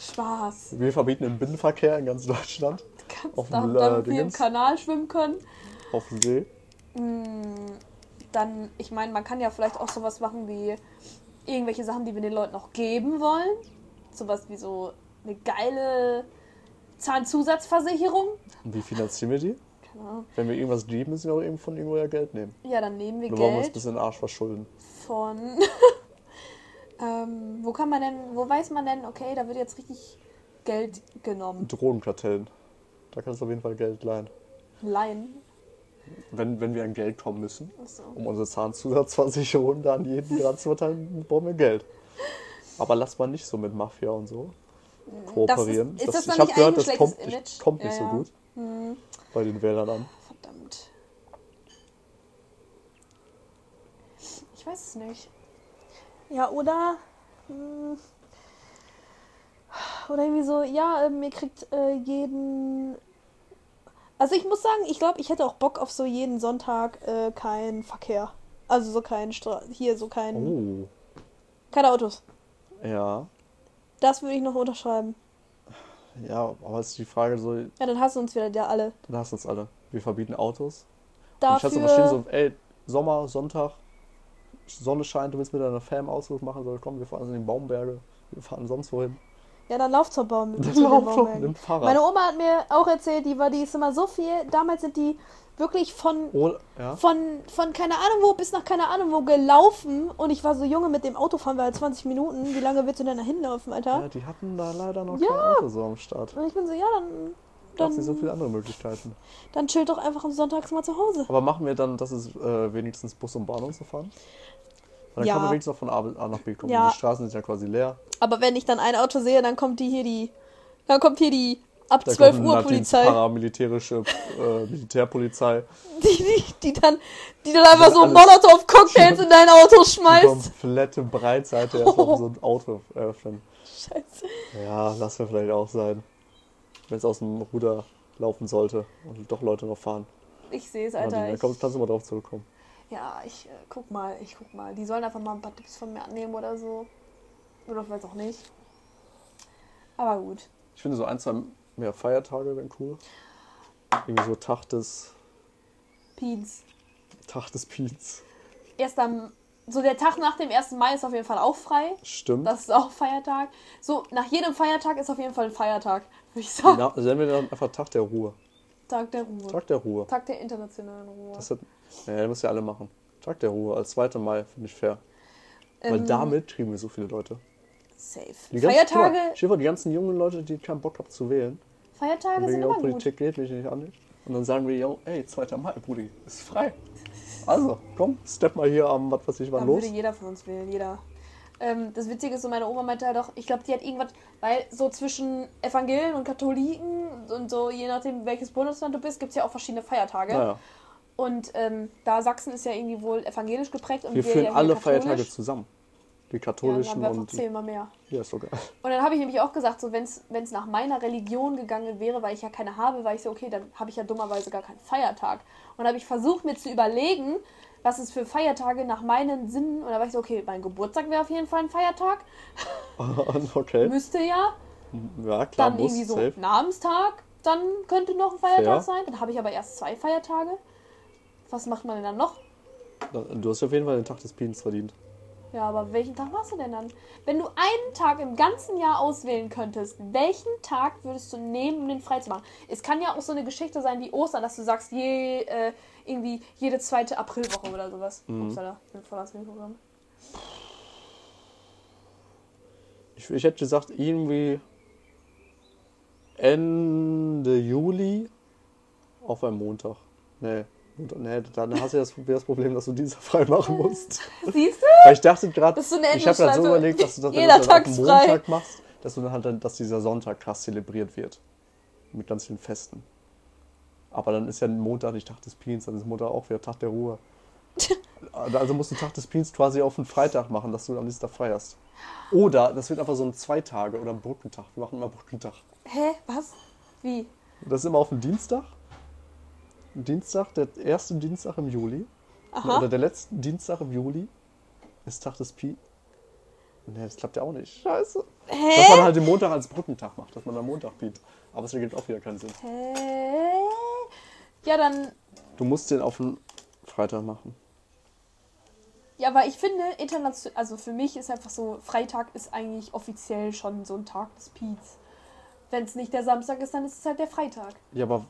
Spaß. Wir verbieten den Binnenverkehr in ganz Deutschland. Kannst Auf dem, damit wir im. Kanal schwimmen können. Auf dem See. Dann, ich meine, man kann ja vielleicht auch sowas machen wie irgendwelche Sachen, die wir den Leuten auch geben wollen. Sowas wie so eine geile Zahnzusatzversicherung. Und wie finanzieren wir die? Ahnung. Wenn wir irgendwas geben, müssen wir auch eben von irgendwoher Geld nehmen. Ja, dann nehmen wir Oder wollen wir uns ein Geld bisschen Arsch verschulden? von. Ähm, wo kann man denn, wo weiß man denn, okay, da wird jetzt richtig Geld genommen. Drogenkartellen. Da kannst du auf jeden Fall Geld leihen. Leihen. Wenn, wenn wir an Geld kommen müssen, Achso. um unsere Zahnzusatzversicherung da an jeden dran zu verteilen, brauchen wir Geld. Aber lass mal nicht so mit Mafia und so. kooperieren. ist- ist das dann ich habe gehört, das kommt, schlechtes nicht- Image? kommt nicht Ja, so ja. gut bei den Wählern an. Verdammt. Ich weiß es nicht. Ja, oder. hm, Oder irgendwie so, ja, ähm, ihr kriegt äh, jeden. Also ich muss sagen, ich glaube, ich hätte auch Bock auf so jeden Sonntag äh, keinen Verkehr. Also so kein Stra hier so kein Oh, keine Autos. ja. Das würde ich noch unterschreiben. Ja, aber es ist die Frage so, Ja, dann hassen uns wieder der alle. dann hast du uns alle. Wir verbieten Autos. Und ich hatte so Dafür. verstehen, so, ey, Sommer, Sonntag, Sonne scheint, du willst mit deiner Fam Ausflug machen, so, komm, wir fahren in die Baumberge, wir fahren sonst wohin. Ja, dann lauf zur Baum. Dann den lauf mit dem Fahrrad. Meine Oma hat mir auch erzählt, die war, die ist immer so viel. Damals sind die wirklich von, Oh, ja. von, von keine Ahnung wo bis nach keine Ahnung wo gelaufen. Und ich war so Junge, mit dem Auto fahren wir halt 20 Minuten. Wie lange willst du denn da hinlaufen, Alter? ja, die hatten da leider noch Ja. kein Auto so am Start. Und ich bin so, ja, dann, Da gab es nicht so dann, viele andere Möglichkeiten. dann chillt doch einfach am Sonntags mal zu Hause. Aber machen wir dann, dass es äh, wenigstens Bus und Bahn und so fahren? Dann Ja. kann man wenigstens noch von A, nach B kommen. Ja. Die Straßen sind ja quasi leer. Aber wenn ich dann ein Auto sehe, dann kommt die hier die. Dann kommt hier die ab Da 12 kommt Uhr Polizei. paramilitärische äh, Militärpolizei. Die, die, die dann, die dann einfach so Molotow-Cocktails in dein Auto Die schmeißt. komplette Breitseite erstmal so ein Auto eröffnen. Scheiße. Ja, lass mir vielleicht auch sein. Wenn es aus dem Ruder laufen sollte und doch Leute noch fahren. Ich sehe es, Alter. Da kannst du mal drauf zurückkommen. Ja, ich äh, guck mal, ich guck mal. Die sollen einfach mal ein paar Tipps von mir annehmen oder so. Oder vielleicht auch nicht. Aber gut. Ich finde so ein, zwei mehr Feiertage wären cool. Irgendwie so Tag des, Pins. Tag des Piets. Erst am. So der Tag nach dem 1. Mai ist auf jeden Fall auch frei. Stimmt. Das ist auch Feiertag. So, nach jedem Feiertag ist auf jeden Fall ein Feiertag, würde ich sagen. Na, also nennen wir dann einfach Tag der Ruhe. Tag der Ruhe. Tag der Ruhe. Tag der internationalen Ruhe. Das hat, ja, das müssen ja alle machen. Tag der Ruhe als 2. Mai finde ich fair. Weil Ähm, damit kriegen wir so viele Leute. Safe. Die ganzen, Feiertage, dir vor, die ganzen jungen Leute, die keinen Bock haben zu wählen. Feiertage sind immer der gut. Politik geht nicht an. Und dann sagen wir, yo, ey, 2. Mai, Brudi, ist frei. Also, komm, step mal hier am, was weiß ich, wann los. würde jeder von uns wählen, jeder. Ähm, das Witzige ist so, meine Oma meinte halt auch, ich glaube, die hat irgendwas, weil so zwischen Evangelien und Katholiken und so, je nachdem, welches Bundesland du bist, gibt es ja auch verschiedene Feiertage. Naja, Und ähm, da Sachsen ist ja irgendwie wohl evangelisch geprägt und wir wir führen ja alle. Feiertage zusammen. Die Ja, dann katholischen haben wir einfach und. zehnmal mehr. Ja, sogar. Und dann habe ich nämlich auch gesagt, so wenn es nach meiner Religion gegangen wäre, weil ich ja keine habe, war ich so, okay, dann habe ich ja dummerweise gar keinen Feiertag. Und habe ich versucht, mir zu überlegen, was es für Feiertage nach meinen Sinnen. Und da war ich so, okay, mein Geburtstag wäre auf jeden Fall ein Feiertag. okay. Müsste ja. Ja, klar, Dann irgendwie so safe. Namensstag, dann könnte noch ein Feiertag Fair. sein. Dann habe ich aber erst zwei Feiertage. Was macht man denn dann noch? Du hast auf jeden Fall den Tag des Piens verdient. Ja, aber welchen Tag machst du denn dann? Wenn du einen Tag im ganzen Jahr auswählen könntest, welchen Tag würdest du nehmen, um den frei zu machen? Es kann ja auch so eine Geschichte sein wie Ostern, dass du sagst, je, äh, irgendwie jede zweite Aprilwoche oder sowas. Mhm. Upsala, bin voll ans Mikrogramm. Ich, ich hätte gesagt, irgendwie Ende Juli auf einem Montag. Nee, Montag- nee dann hast du das, das Problem, dass du Dienstag frei machen musst. Siehst du? Weil ich dachte gerade, ich habe gerade so überlegt, dass du das, wenn du das frei. Montag machst, dass du dann halt, dann- dass dieser Sonntag krass zelebriert wird. Mit ganz vielen Festen. Aber dann ist ja Montag nicht Tag des Piens, dann ist Montag auch wieder Tag der Ruhe. Also musst du Tag des Piens quasi auf einen Freitag machen, dass du am nächsten Tag frei hast. Oder das wird einfach so ein Zweitage oder ein Brückentag. Wir machen immer Brückentag. Hä? Was? Wie? Das ist immer auf dem Dienstag. Dienstag, der erste Dienstag im Juli. Aha. Oder der letzte Dienstag im Juli ist Tag des Pi. Ne, das klappt ja auch nicht. Scheiße. Dass man Hä? halt den Montag als Brückentag macht, dass man am Montag Piet. Aber es ergibt auch wieder keinen Sinn. Hä? Ja, dann. Du musst den auf den Freitag machen. Ja, aber ich finde, international, also für mich ist einfach so, Freitag ist eigentlich offiziell schon so ein Tag des Piets. Wenn es nicht der Samstag ist, dann ist es halt der Freitag. Ja, aber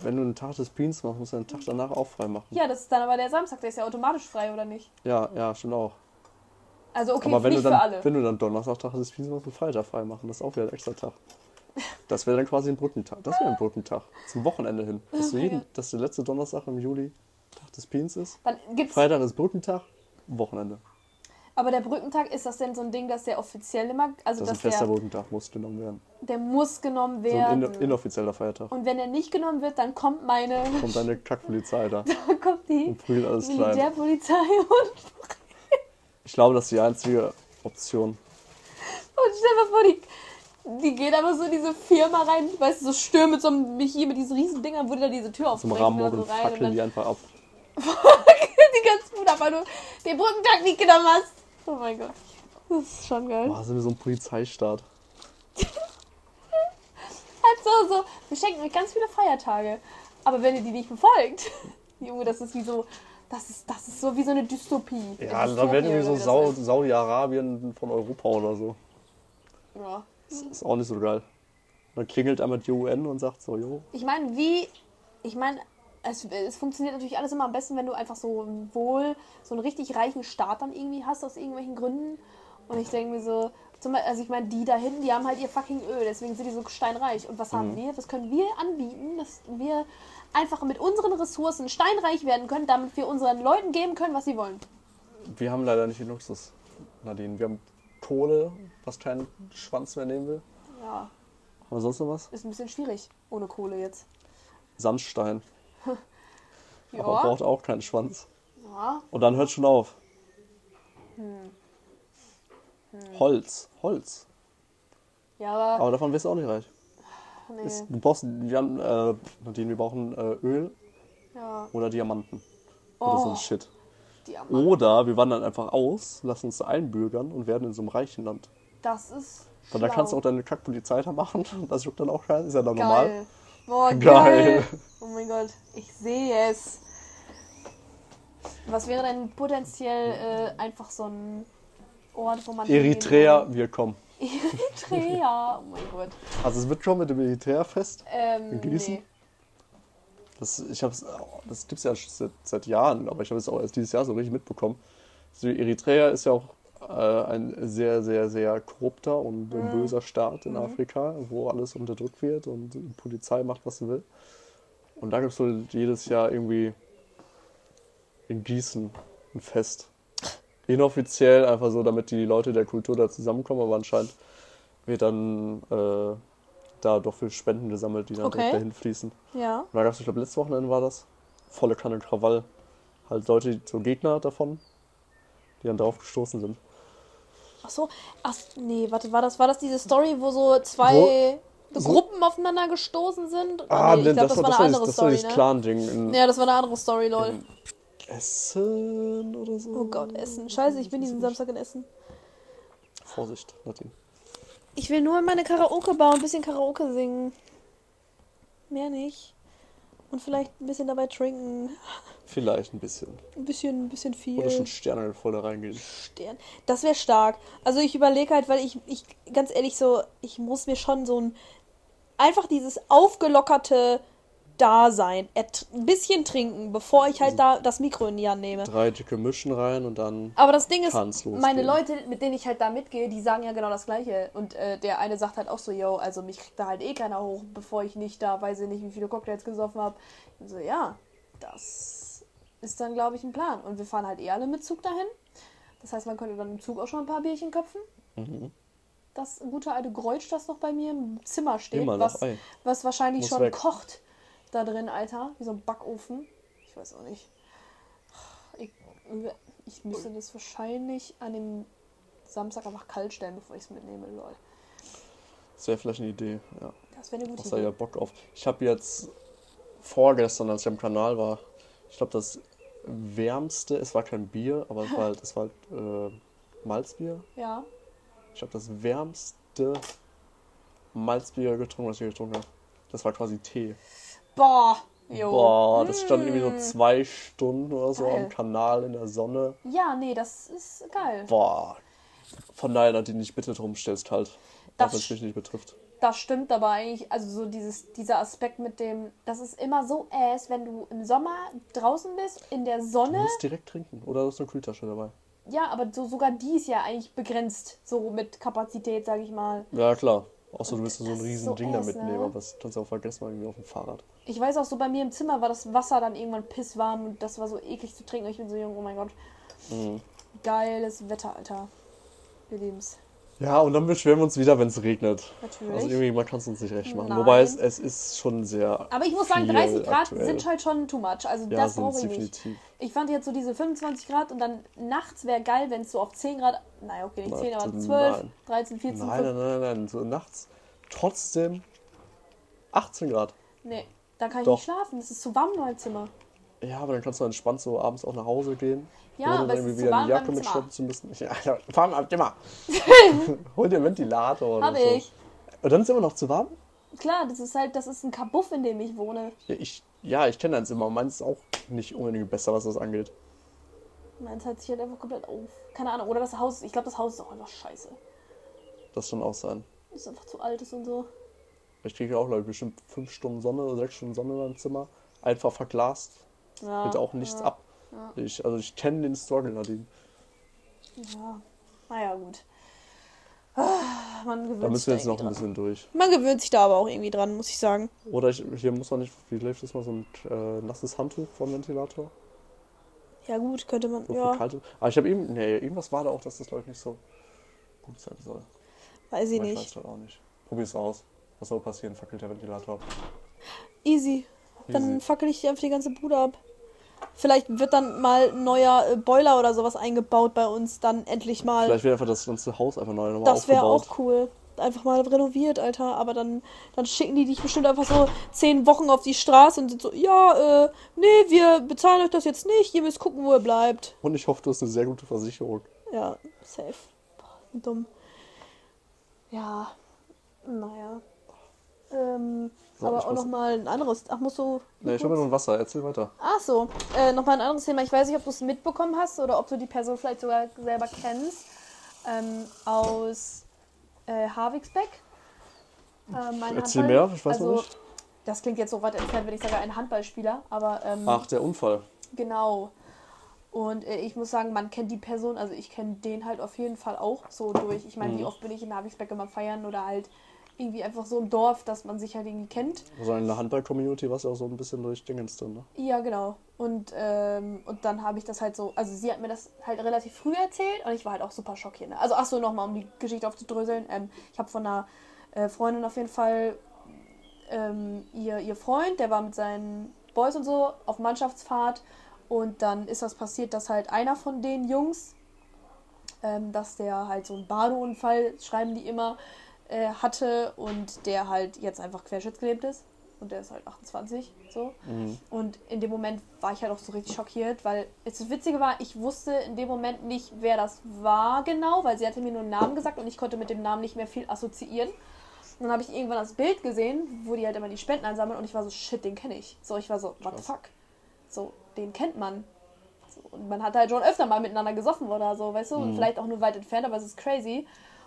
wenn du einen Tag des Piens machst, musst du den Tag danach auch frei machen. Ja, das ist dann aber der Samstag, der ist ja automatisch frei, oder nicht? Ja, ja, stimmt auch. Also okay, aber wenn nicht du, für alle. dann, wenn du dann Donnerstag Tag des Piens machst, musst du Freitag frei machen. Das ist auch wieder ein extra Tag. Das wäre dann quasi ein Brückentag. Das wäre ein Brückentag. Zum Wochenende hin. Dass, du jeden, dass der letzte Donnerstag im Juli Tag des Piens ist. Dann gibt's. Freitag ist Brückentag, Wochenende. Aber der Brückentag, ist das denn so ein Ding, dass der offiziell immer, also Das ist ein dass fester der, Brückentag, muss genommen werden. der muss genommen So ein werden. in, inoffizieller Feiertag. und wenn er nicht genommen wird, dann kommt meine, Kommt deine Kackpolizei da dann kommt die und prügelt alles klein. Militärpolizei und, Ich glaube, das ist die einzige Option. und stell dir mal vor, die, die geht aber so in diese Firma rein, weißt du, so stürmen mit so einem, hier mit diesen riesen Dingern, wo die da diese Tür Zum aufbrechen oder und so rein und fackeln dann die einfach ab. die ganzen Mut ab, weil du den Brückentag nicht genommen hast. Oh mein Gott. Das ist schon geil. Boah, sind wir so ein Polizeistaat. Halt so, so. Wir schenken euch ganz viele Feiertage. Aber wenn ihr die nicht befolgt, Junge, das ist wie so. Das ist, das ist so wie so eine Dystopie. Ja, Eine dann werden wir so Sau. Saudi-Arabien von Europa oder so. Ja. Das ist auch nicht so geil. Dann klingelt einmal die UN und sagt so, jo, Ich meine, wie. Ich meine, es, es funktioniert natürlich alles immer am besten, wenn du einfach so wohl so einen richtig reichen Staat dann irgendwie hast, aus irgendwelchen Gründen. Und ich denke mir so, zum Beispiel, also ich meine, die da hinten, die haben halt ihr fucking Öl, deswegen sind die so steinreich. Und was haben Mhm. wir? Was können wir anbieten, dass wir einfach mit unseren Ressourcen steinreich werden können, damit wir unseren Leuten geben können, was sie wollen? wir haben leider nicht den Luxus, Nadine. Wir haben Kohle, was keinen Schwanz mehr nehmen will. Ja, Haben wir sonst noch was? ist ein bisschen schwierig ohne Kohle jetzt. Sandstein. Ja, Aber braucht auch keinen Schwanz. ja. Und dann hört schon auf. Hm. Holz. Holz. ja aber Aber davon wirst du auch nicht reich. nee. Ist, du brauchst, wir haben, äh, Nadine, wir brauchen äh, Öl ja. oder Diamanten. Oder so Oh, ein Shit. Diamant. Oder wir wandern einfach aus, lassen uns einbürgern und werden in so einem reichen Land. Das ist. Weil da kannst du auch deine Kackpolizei da machen. Das juckt dann auch keinen. Ist ja dann normal. Geil. Boah, geil. Geil. Oh mein Gott, ich sehe es. Was wäre denn potenziell äh, einfach so ein Ort, wo man. Eritrea, wir kommen. Eritrea, oh mein Gott. Also es wird schon mit dem Militärfest. Ähm, In Gießen? nee. Das, ich hab's, das gibt es ja seit, seit Jahren, aber ich habe es auch erst dieses Jahr so richtig mitbekommen. Also Eritrea ist ja auch ein sehr, sehr, sehr korrupter und Mhm. böser Staat in Afrika, wo alles unterdrückt wird und die Polizei macht, was sie will. Und da gibt es wohl jedes Jahr irgendwie in Gießen ein Fest. Inoffiziell, einfach so, damit die Leute der Kultur da zusammenkommen, aber anscheinend wird dann äh, da doch für Spenden gesammelt, die dann Okay. direkt dahin fließen. Ja. Und da gab es, ich glaube, letztes Wochenende war das. Volle Kanne Krawall. Halt Leute, die so Gegner davon, die dann drauf gestoßen sind. Ach so. Ach, nee, warte, war das, war das diese Story, wo so zwei So- Gruppen aufeinander gestoßen sind? Ah, nee, ich glaube, das, war eine andere das Story, dieses ne? Clan-Ding in Ja, das war eine andere Story, lol. Essen oder so. Oh Gott, Essen. Scheiße, ich bin diesen Samstag in Essen. Vorsicht, Nadine. Ich will nur meine Karaoke-Bar und ein bisschen Karaoke singen. Mehr nicht. Und vielleicht ein bisschen dabei trinken. Vielleicht ein bisschen. Ein bisschen, ein bisschen viel. Oder schon Sterne voll da reingehen. Stern. Das wäre stark. Also ich überlege halt, weil ich, ich, ganz ehrlich, so, ich muss mir schon so ein, einfach dieses aufgelockerte Dasein, et- ein bisschen trinken, bevor ich halt da das Mikro in die Hand nehme. Drei dicke Mischen rein und dann. Aber das Ding ist, losgehen. meine Leute, mit denen ich halt da mitgehe, die sagen ja genau das Gleiche. Und äh, der eine sagt halt auch so, yo, also mich kriegt da halt eh keiner hoch, bevor ich nicht da, weiß ich nicht, wie viele Cocktails gesoffen habe. So, ja, das ist dann, glaube ich, ein Plan. Und wir fahren halt eh alle mit Zug dahin. Das heißt, man könnte dann im Zug auch schon ein paar Bierchen köpfen. Mhm. Das gute alte Gräutsch, das noch bei mir im Zimmer steht, was, ey. was wahrscheinlich Muss schon weg. kocht da drin, Alter. Wie so ein Backofen. Ich weiß auch nicht. Ich, ich müsste das wahrscheinlich an dem Samstag einfach kalt stellen, bevor ich es mitnehme, lol. Das wäre vielleicht eine Idee. Ja. Das wäre eine gute Hast Idee. ja Bock auf. Ich habe jetzt vorgestern, als ich am Kanal war, ich glaube, das wärmste, es war kein Bier, aber es war halt, es war halt äh, Malzbier. Ja. Ich habe das wärmste Malzbier getrunken, was ich getrunken habe. Das war quasi Tee. Boah. Jo. Boah, das stand irgendwie Mm. so zwei Stunden oder so Geil. am Kanal in der Sonne. Ja, nee, das ist geil. Boah. Von daher, Nadine, nicht bitte drum stellst halt. Das es mich nicht betrifft. Das stimmt aber eigentlich, also so dieses, dieser Aspekt mit dem, das ist immer so ass, wenn du im Sommer draußen bist, in der Du Sonne. musst direkt trinken. Oder du hast eine Kühltasche dabei. Ja, aber so, sogar die ist ja eigentlich begrenzt, so mit Kapazität, sag ich mal. Ja, klar. Außer du willst so ein riesen so Ding da mitnehmen, ne? aber das kannst du auch vergessen, mal irgendwie auf dem Fahrrad. Ich weiß auch so, bei mir im Zimmer war das Wasser dann irgendwann pisswarm und das war so eklig zu trinken. Ich bin so jung, oh mein Gott. Mhm. geiles Wetter, Alter. Wir lieben's. Ja, und dann beschweren wir uns wieder, wenn es regnet. Natürlich. Also irgendwie, man kann es uns nicht recht machen. Nein. Wobei es, es ist schon sehr. Aber ich muss sagen, viel 30 Grad aktuell. sind halt schon too much. Also Ja, das brauche ich nicht. definitiv. Ich fand jetzt so diese 25 Grad und dann nachts wäre geil, wenn es so auf 10 Grad, naja, okay, nicht Na, 10, aber nein. 12, 13, 14, Nein, 15. nein, nein, nein, so nachts trotzdem 18 Grad. Nee, da kann ich Doch. nicht schlafen. Es ist zu warm in meinem Zimmer. Ja, aber dann kannst du entspannt so abends auch nach Hause gehen. Ja, ohne es irgendwie wieder eine in Jacke mitschleppen zu müssen. Ja, ja, fahren ab immer. Hol dir einen Ventilator oder Hab so. ich. Und dann ist immer noch zu warm? Klar, das ist halt, das ist ein Kabuff, in dem ich wohne. Ja, ich, ja, ich kenne dein Zimmer. Meins ist auch nicht unbedingt besser, was das angeht. Meins hat sich halt einfach komplett auf. Keine Ahnung. Oder das Haus, ich glaube, das Haus ist auch einfach scheiße. Das schon auch sein. Ist einfach zu alt ist und so. Ich kriege ja auch, glaube ich, bestimmt 5 Stunden Sonne oder 6 Stunden Sonne in meinem Zimmer. Einfach verglast. Ja, Hält auch nichts ja, ab. Ich, also ich kenne den Struggle, Nadine. Ja. Naja, gut. Ah, Man gewöhnt Da müssen wir jetzt noch ein bisschen durch. Man gewöhnt sich da aber auch irgendwie dran, muss ich sagen. Oder ich, hier muss man nicht, wie läuft das mal, so ein äh, nasses Handtuch vom Ventilator? Ja, gut, könnte man. So Ja, kalte. Aber ich habe eben, nee, irgendwas war da auch, dass das, glaube ich, nicht so gut sein soll. weiß ich Aber ich nicht. weiß halt auch nicht. Probier's aus. Was soll passieren? Fackelt der Ventilator ab. Easy. Dann Easy. fackel ich dir einfach die ganze Bude ab. Vielleicht wird dann mal ein neuer äh, Boiler oder sowas eingebaut bei uns, dann endlich mal. Vielleicht wird einfach das ganze Haus einfach neu nochmal Das wäre auch cool. Einfach mal renoviert, Alter. Aber dann, dann schicken die dich bestimmt einfach so zehn Wochen auf die Straße und sind so, ja, äh, nee, wir bezahlen euch das jetzt nicht. Ihr müsst gucken, wo ihr bleibt. Und ich hoffe, du hast eine sehr gute Versicherung. Ja, safe. Boah, dumm. Ja, naja. Ähm, So, aber auch nochmal ein anderes. Ach, musst du. Nee, ich habe nur ein Wasser. Erzähl weiter. Ach so, äh, nochmal ein anderes Thema. Ich weiß nicht, ob du es mitbekommen hast oder ob du die Person vielleicht sogar selber kennst. Ähm, aus äh, Havigsbeck. Ein Erzähl mehr, ich weiß also, nicht. Das klingt jetzt so weit entfernt, wenn ich sage, ein Handballspieler. Aber ähm, Ach, der Unfall. Genau. Und äh, ich muss sagen, man kennt die Person, also ich kenne den halt auf jeden Fall auch so durch. Ich meine, wie Mhm. oft bin ich in Navigsbeck immer feiern oder halt irgendwie einfach so im Dorf, dass man sich halt irgendwie kennt. Also in der Handball-Community war es ja auch so ein bisschen durch Dingens drin, ne? Ja, genau. Und, ähm, und dann habe ich das halt so, also sie hat mir das halt relativ früh erzählt und ich war halt auch super schockiert. Ne? Also ach so, nochmal, um die Geschichte aufzudröseln. Ähm, ich habe von einer äh, Freundin auf jeden Fall ähm, ihr, ihr Freund, der war mit seinen Boys und so auf Mannschaftsfahrt und dann ist das passiert, dass halt einer von den Jungs, ähm, dass der halt so einen Badeunfall, schreiben die immer, äh, hatte und der halt jetzt einfach querschnittsgelähmt ist und der ist halt 28 so. Mhm. Und in dem Moment war ich halt auch so richtig schockiert, weil es das Witzige war, ich wusste in dem Moment nicht, wer das war genau, weil sie hatte mir nur einen Namen gesagt und ich konnte mit dem Namen nicht mehr viel assoziieren. Und dann habe ich irgendwann das Bild gesehen, wo die halt immer die Spenden einsammeln und ich war so, shit, den kenne ich. So, ich war so, what the fuck? So, den kennt man. So, und man hat halt schon öfter mal miteinander gesoffen oder so, weißt du? Und vielleicht auch nur weit entfernt, aber es ist crazy.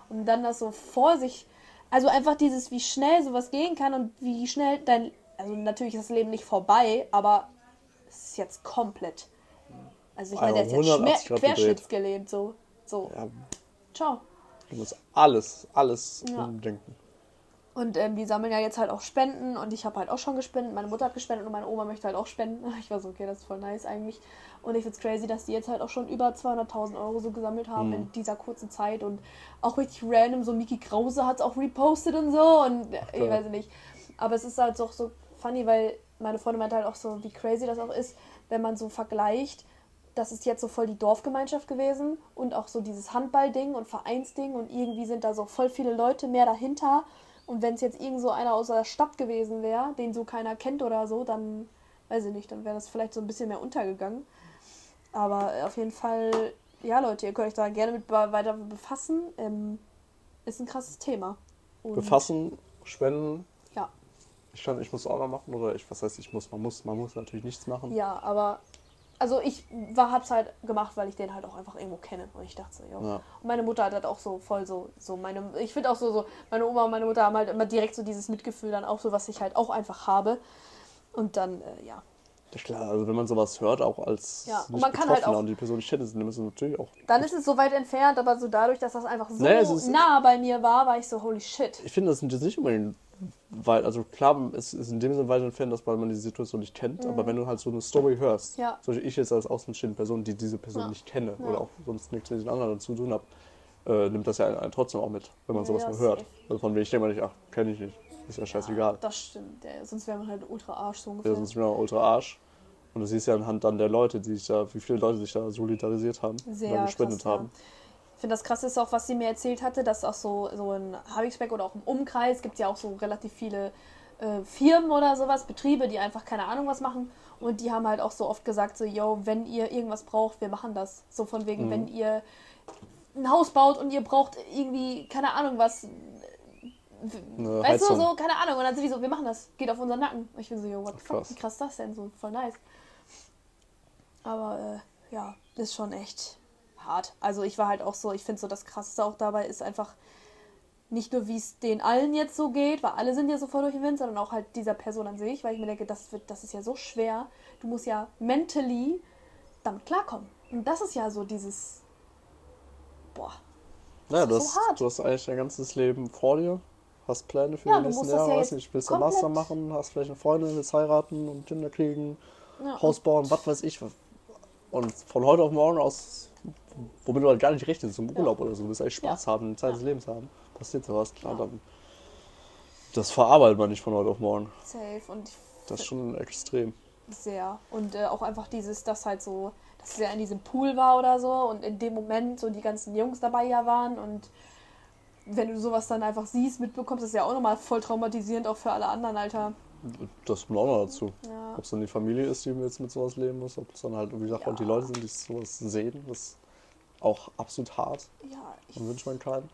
Und dann das so vor sich, also einfach dieses, wie schnell sowas gehen kann und wie schnell dein, also natürlich ist das Leben nicht vorbei, aber es ist jetzt komplett. Also ich meine, der ist Also jetzt 180 schmer- Grad gedreht. querschnittsgelähmt, so. So, Ja, ciao. du musst alles, alles Ja. umdenken. Und ähm, die sammeln ja jetzt halt auch Spenden und ich habe halt auch schon gespendet. Meine Mutter hat gespendet und meine Oma möchte halt auch spenden. Ich war so, okay, das ist voll nice eigentlich. Und ich find's crazy, dass die jetzt halt auch schon über 200.000 Euro so gesammelt haben in dieser kurzen Zeit und auch richtig random. So Miki Krause hat's auch repostet und so und äh, ich geil. weiß nicht. Aber es ist halt auch so funny, weil meine Freundin meinte halt auch so, wie crazy das auch ist, wenn man so vergleicht. Das ist jetzt so voll die Dorfgemeinschaft gewesen und auch so dieses Handballding und Vereinsding und irgendwie sind da so voll viele Leute mehr dahinter. Und wenn es jetzt irgend so einer aus der Stadt gewesen wäre, den so keiner kennt oder so, dann weiß ich nicht, dann wäre das vielleicht so ein bisschen mehr untergegangen. Aber auf jeden Fall, ja Leute, ihr könnt euch da gerne mit weiter befassen. Ähm, ist ein krasses Thema. Und, Befassen, spenden. Ja, Ich, kann, ich muss auch noch machen, oder ich, was heißt ich muss, man muss, man muss natürlich nichts machen. ja, aber also ich war, hab's halt gemacht, weil ich den halt auch einfach irgendwo kenne. Und ich dachte so, jo. Ja. Und meine Mutter hat halt auch so voll so, so meine, ich finde auch so, so, meine Oma und meine Mutter haben halt immer direkt so dieses Mitgefühl dann auch so, was ich halt auch einfach habe. Und dann, äh, ja, Ja, klar, also wenn man sowas hört, auch als Ja, und man kann halt auch- und die Person nicht kennt, dann müssen natürlich auch. Dann ist es so weit entfernt, aber so dadurch, dass das einfach so ist- nah bei mir war, war ich so, holy shit. Ich finde, das sind jetzt nicht unbedingt weil, also klar, es ist in dem Sinne weit entfernt, dass man die Situation nicht kennt, aber wenn du halt so eine Story hörst, Mhm. Ja. zum Beispiel ich jetzt als außenstehende Person, die diese Person Ja. nicht kenne Ja. oder auch sonst nichts mit den anderen zu tun habe, äh, nimmt das ja einen, einen trotzdem auch mit, wenn man sowas mal hört. Also von wegen, ich denke mal nicht, ach, kenne ich nicht, ist ja scheißegal. Das stimmt. Ja, sonst wäre man halt ultra Arsch so ungefähr. Ja, sonst bin ich ultra Arsch. Und du siehst ja anhand dann der Leute, die sich da, wie viele Leute sich da solidarisiert haben Sehr oder gespendet krass, ja. haben. Ich finde das krass ist auch, was sie mir erzählt hatte, dass auch so, so in Habigsbeck oder auch im Umkreis gibt es ja auch so relativ viele äh, Firmen oder sowas, Betriebe, die einfach keine Ahnung was machen. Und die haben halt auch so oft gesagt, so, yo, wenn ihr irgendwas braucht, wir machen das. So von wegen, Mhm. wenn ihr ein Haus baut und ihr braucht irgendwie, keine Ahnung was, Eine weißt du, Heizung. so, keine Ahnung. Und dann sind die so, wir machen das, geht auf unseren Nacken. Und ich bin so, yo, what the fuck, wie krass ist das denn? So, voll nice. Aber äh, ja, ist schon echt hart. Also ich war halt auch so, ich finde so das Krasseste auch dabei ist einfach nicht nur, wie es den allen jetzt so geht, weil alle sind ja so voll durch den Wind, sondern auch halt dieser Person an sich, weil ich mir denke, das, wird, das ist ja so schwer. Du musst ja mentally damit klarkommen. Und das ist ja so dieses, boah, Naja, du ist so hast, hart. du hast eigentlich dein ganzes Leben vor dir, hast Pläne für Ja, die nächsten Jahre, ja weiß nicht, willst du Master machen, hast vielleicht eine Freundin, willst heiraten und Kinder kriegen, ja, Haus bauen, was weiß ich. Und von heute auf morgen aus, womit du halt gar nicht rechnest, zum Urlaub oder so, du willst eigentlich Spaß haben, Zeit des Lebens haben, passiert sowas, klar, dann. Das verarbeitet man nicht von heute auf morgen. safe und ich Das ist schon extrem. Sehr. Und äh, auch einfach dieses, dass halt so, dass ja in diesem Pool war oder so und in dem Moment so die ganzen Jungs dabei ja waren und wenn du sowas dann einfach siehst, mitbekommst, ist ja auch nochmal voll traumatisierend auch für alle anderen, Alter. Das kommt auch noch dazu. Ja. Ob es dann die Familie ist, die jetzt mit sowas leben muss, ob es dann halt, wie gesagt, Ja. auch die Leute sind, die sowas sehen, das ist auch absolut hart. Ja, ich, Man wünscht man keinen.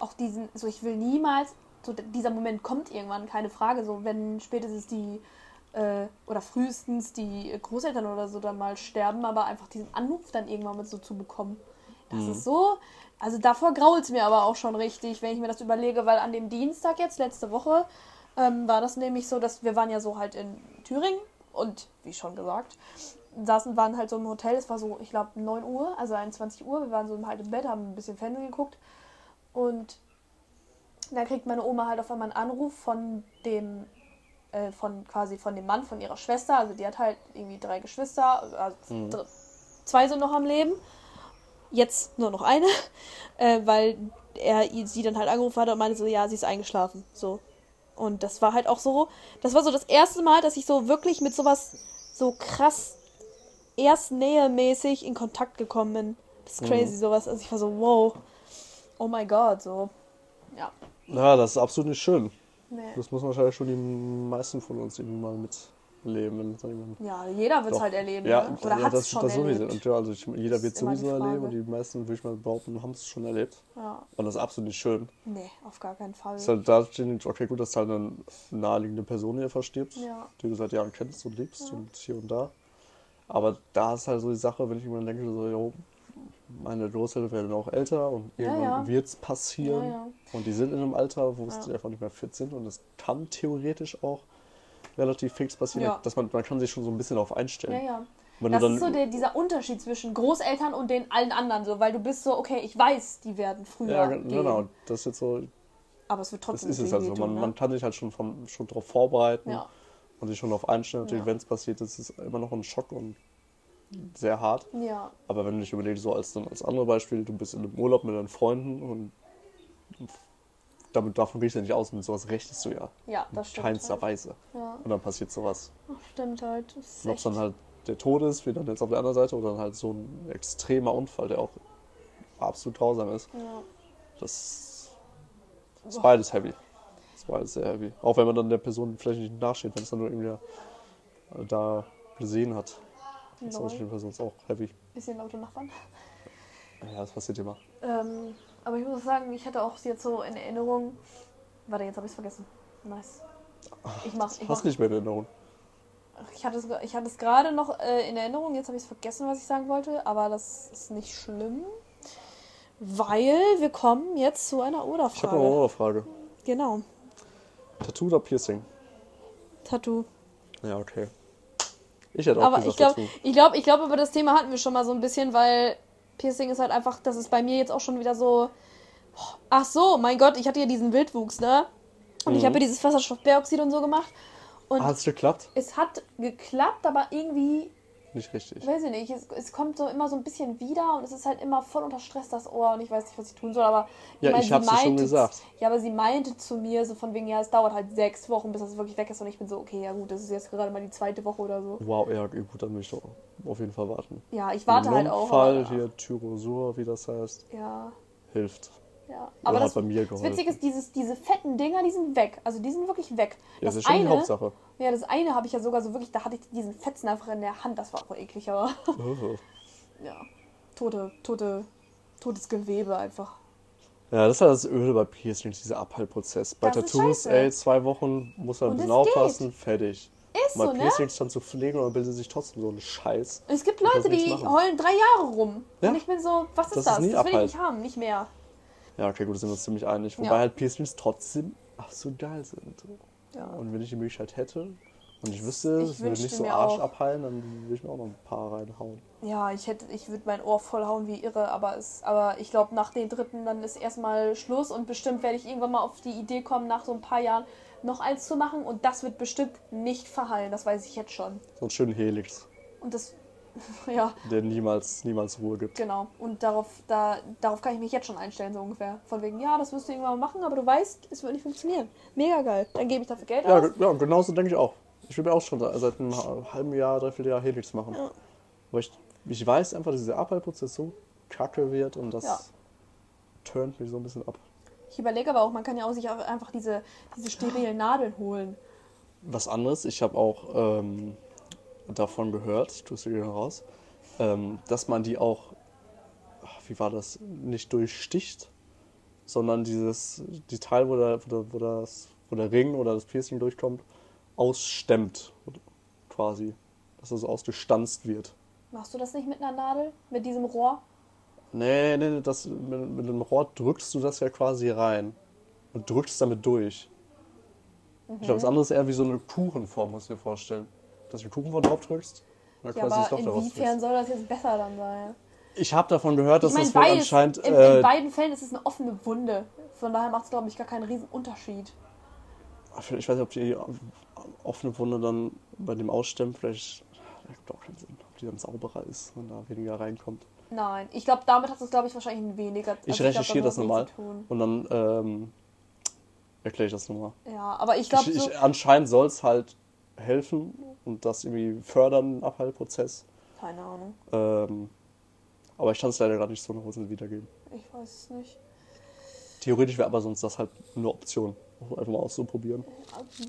auch diesen, so ich will niemals, so dieser Moment kommt irgendwann, keine Frage, so wenn spätestens die äh, oder frühestens die Großeltern oder so dann mal sterben, aber einfach diesen Anruf dann irgendwann mit so zu bekommen. Das ist so, also davor grault es mir aber auch schon richtig, wenn ich mir das überlege, weil an dem Dienstag jetzt, letzte Woche, ähm, war das nämlich so, dass wir waren ja so halt in Thüringen und wie schon gesagt, saßen, waren halt so im Hotel, es war so, ich glaube 9 Uhr, also 21 Uhr, wir waren so halt im Bett, haben ein bisschen Fernsehen geguckt und dann kriegt meine Oma halt auf einmal einen Anruf von dem, äh, von quasi von dem Mann von ihrer Schwester. Also die hat halt irgendwie drei Geschwister, also Mhm. zwei sind noch am Leben. Jetzt nur noch eine, äh, weil er sie dann halt angerufen hat und meinte so, ja, sie ist eingeschlafen. So. Und das war halt auch so, das war so das erste Mal, dass ich so wirklich mit sowas so krass erst nähemäßig in Kontakt gekommen bin. Das ist crazy, sowas. Also ich war so, wow. Oh my god, so. Ja. Ja, das ist absolut nicht schön. Nee. Das muss wahrscheinlich schon die meisten von uns irgendwie mal mitleben. Es irgendwann- Ja, jeder wird es halt erleben. Ja, ne? Oder ja hat es schon das sowieso. erlebt. Und ja, also ich, jeder wird immer sowieso erleben und die meisten, würde ich mal behaupten, haben es schon erlebt. Ja, Und das ist absolut nicht schön. nee, auf gar keinen Fall. Es ist halt da steht, okay, gut, dass halt eine naheliegende Person hier verstirbt, Ja. die du seit Jahren kennst und liebst und hier und da. Aber da ist halt so die Sache, wenn ich mir dann denke, so, jo, meine Großeltern werden auch älter und Ja, irgendwann ja. wird es passieren. Ja, ja. Und die sind in einem Alter, wo es Ja. einfach nicht mehr fit sind und es kann theoretisch auch relativ fix passieren. Ja. Dass man, man kann sich schon so ein bisschen darauf einstellen. Ja, ja. Wenn Das ist so der, dieser Unterschied zwischen Großeltern und den allen anderen, so, weil du bist so, okay, ich weiß, die werden früher ja, gehen, genau. Das ist jetzt so, aber es wird das trotzdem ist es also. wehtun, Man, ne? man kann sich halt schon, vom, schon darauf vorbereiten Ja. und sich schon darauf einstellen. Natürlich, Ja. wenn es passiert, ist es immer noch ein Schock und sehr hart. Ja, Aber wenn du dich überlegst, so als, dann als andere Beispiel, du bist in einem Urlaub mit deinen Freunden und damit davon gehst du ja nicht aus, mit sowas rechnest du ja. ja, das stimmt. Keinster Halt. Weise. Ja, Und dann passiert sowas. stimmt halt. Ist Und ob es dann halt der Tod ist, wie dann jetzt auf der anderen Seite, oder dann halt so ein extremer Unfall, der auch absolut grausam ist. ja. Das ist beides heavy. Das ist beides sehr heavy. Auch wenn man dann der Person vielleicht nicht nachsteht, wenn es dann nur irgendwie da gesehen hat. Das ist Lol. natürlich eine Person ist auch heavy. Bisschen laute Nachbarn. Ja, das passiert immer. Ähm, aber ich muss sagen, ich hatte auch jetzt so in Erinnerung. Warte, jetzt habe ich es vergessen. Nice. Ich mach, ich mach, Hast nicht mehr in Erinnerung. Ich hatte es, ich hatte es gerade noch äh, in Erinnerung, jetzt habe ich es vergessen, was ich sagen wollte, aber das ist nicht schlimm, weil wir kommen jetzt zu einer Ich habe Oder-Frage. eine Frage. Genau, Tattoo oder Piercing? Tattoo. Ja, okay. Ich hätte auch Aber gesagt ich glaube, Tattoo. ich glaube, ich glaube, über das Thema hatten wir schon mal so ein bisschen, weil Piercing ist halt einfach, das ist bei mir jetzt auch schon wieder so. Ach so, mein Gott, ich hatte ja diesen Wildwuchs, ne? Und ich habe ja dieses Wasserstoffperoxid und so gemacht. Und Hat es geklappt? es hat geklappt, aber irgendwie Nicht richtig. weiß ich nicht, es, es kommt so immer so ein bisschen wieder und es ist halt immer voll unter Stress das Ohr und ich weiß nicht, was ich tun soll, aber Ja, ich sie hab's dir schon meinte- gesagt. Ja, aber sie meinte zu mir so von wegen, ja, es dauert halt sechs Wochen, bis das wirklich weg ist und ich bin so, okay, ja gut, das ist jetzt gerade mal die zweite Woche oder so. Wow, ja, gut, dann will ich doch auf jeden Fall warten. Ja, ich warte Im halt auch. Fall hier Tyrosur, wie das heißt, Ja, hilft. Ja. Aber das, bei mir das. Witzige ist, dieses, diese fetten Dinger, die sind weg. Also die sind wirklich weg. Ja, das das ist schon die eine, Hauptsache. ja, das eine habe ich ja sogar so wirklich, da hatte ich diesen Fetzen einfach in der Hand, das war auch eklig, aber Oh. ja, tote, tote, totes Gewebe einfach. Ja, das ist halt das Öde bei Piercings, dieser Abheilprozess. Bei Das Tattoos, ey, zwei Wochen muss man ein bisschen aufpassen, fertig. Ist Mal so, ne? Piercings dann zu pflegen oder bildet sich trotzdem so ein Scheiß. Es gibt Leute, die heulen drei Jahre rum. Ja. Und ich bin so, was ist Das das? ist nie das will ich nicht haben, nicht mehr. Ja, okay, gut, da sind wir uns ziemlich einig. Wobei Ja. halt Piercings trotzdem absolut geil sind. Ja. Und wenn ich die Möglichkeit hätte und ich wüsste, Ich es würde nicht so Arsch auch. abheilen, dann würde ich mir auch noch ein paar reinhauen. Ja, ich hätte, ich würde mein Ohr vollhauen wie irre, aber es, aber ich glaube, nach den dritten dann ist erstmal Schluss und bestimmt werde ich irgendwann mal auf die Idee kommen, nach so ein paar Jahren noch eins zu machen und das wird bestimmt nicht verheilen, das weiß ich jetzt schon. So einen schönen Helix, Und das, ja, der niemals, niemals Ruhe gibt. genau. Und darauf, da, darauf kann ich mich jetzt schon einstellen, so ungefähr. Von wegen, ja, das wirst du irgendwann mal machen, aber du weißt, es wird nicht funktionieren. Mega geil. Dann gebe ich dafür Geld Ja, aus. ja genauso denke ich auch. Ich will mir auch schon seit einem ha- halben Jahr, dreiviertel Jahr Helix machen. Ja. Weil ich, ich weiß einfach, dass dieser Abheilprozess so kacke wird und das Ja. turnt mich so ein bisschen ab. Ich überlege aber auch, man kann ja auch sich einfach diese, diese sterilen Nadeln holen. Was anderes, ich habe auch ähm, davon gehört, ich tue es hier raus, ähm, dass man die auch, wie war das, nicht durchsticht, sondern dieses, die Teil, wo, der, wo, der, wo, das, wo der Ring oder das Piercing durchkommt, ausstemmt, quasi. Dass es ausgestanzt wird. Machst du das nicht mit einer Nadel? Mit diesem Rohr? Nee, nee, nee, das, mit, mit dem Rohr drückst du das ja quasi rein und drückst damit durch. Ich glaube, Mhm. das andere ist eher wie so eine Kuchenform, musst du dir vorstellen. Dass du die Kuchenform drauf drückst dann Ja, aber inwiefern soll das jetzt besser dann sein? Ich habe davon gehört, dass ich meine, das beides, anscheinend. in, Äh, in beiden Fällen ist es eine offene Wunde. Von daher macht es, glaube ich, gar keinen riesen Unterschied. ich weiß nicht, ob die offene Wunde dann bei dem Ausstemmen vielleicht. Das gibt auch keinen Sinn. Ob die dann sauberer ist und da weniger reinkommt. Nein, ich glaube, damit hat es, glaube ich, wahrscheinlich weniger. also Ich recherchiere das nochmal und dann ähm, erkläre ich das nochmal. Ja, aber ich glaube, so, anscheinend soll es halt helfen und das irgendwie fördern, den Abheilprozess. keine Ahnung, Ähm, aber ich kann es leider gerade nicht so nach Hause wiedergeben. ich weiß es nicht. Theoretisch wäre aber sonst das halt eine Option. Einfach mal auszuprobieren.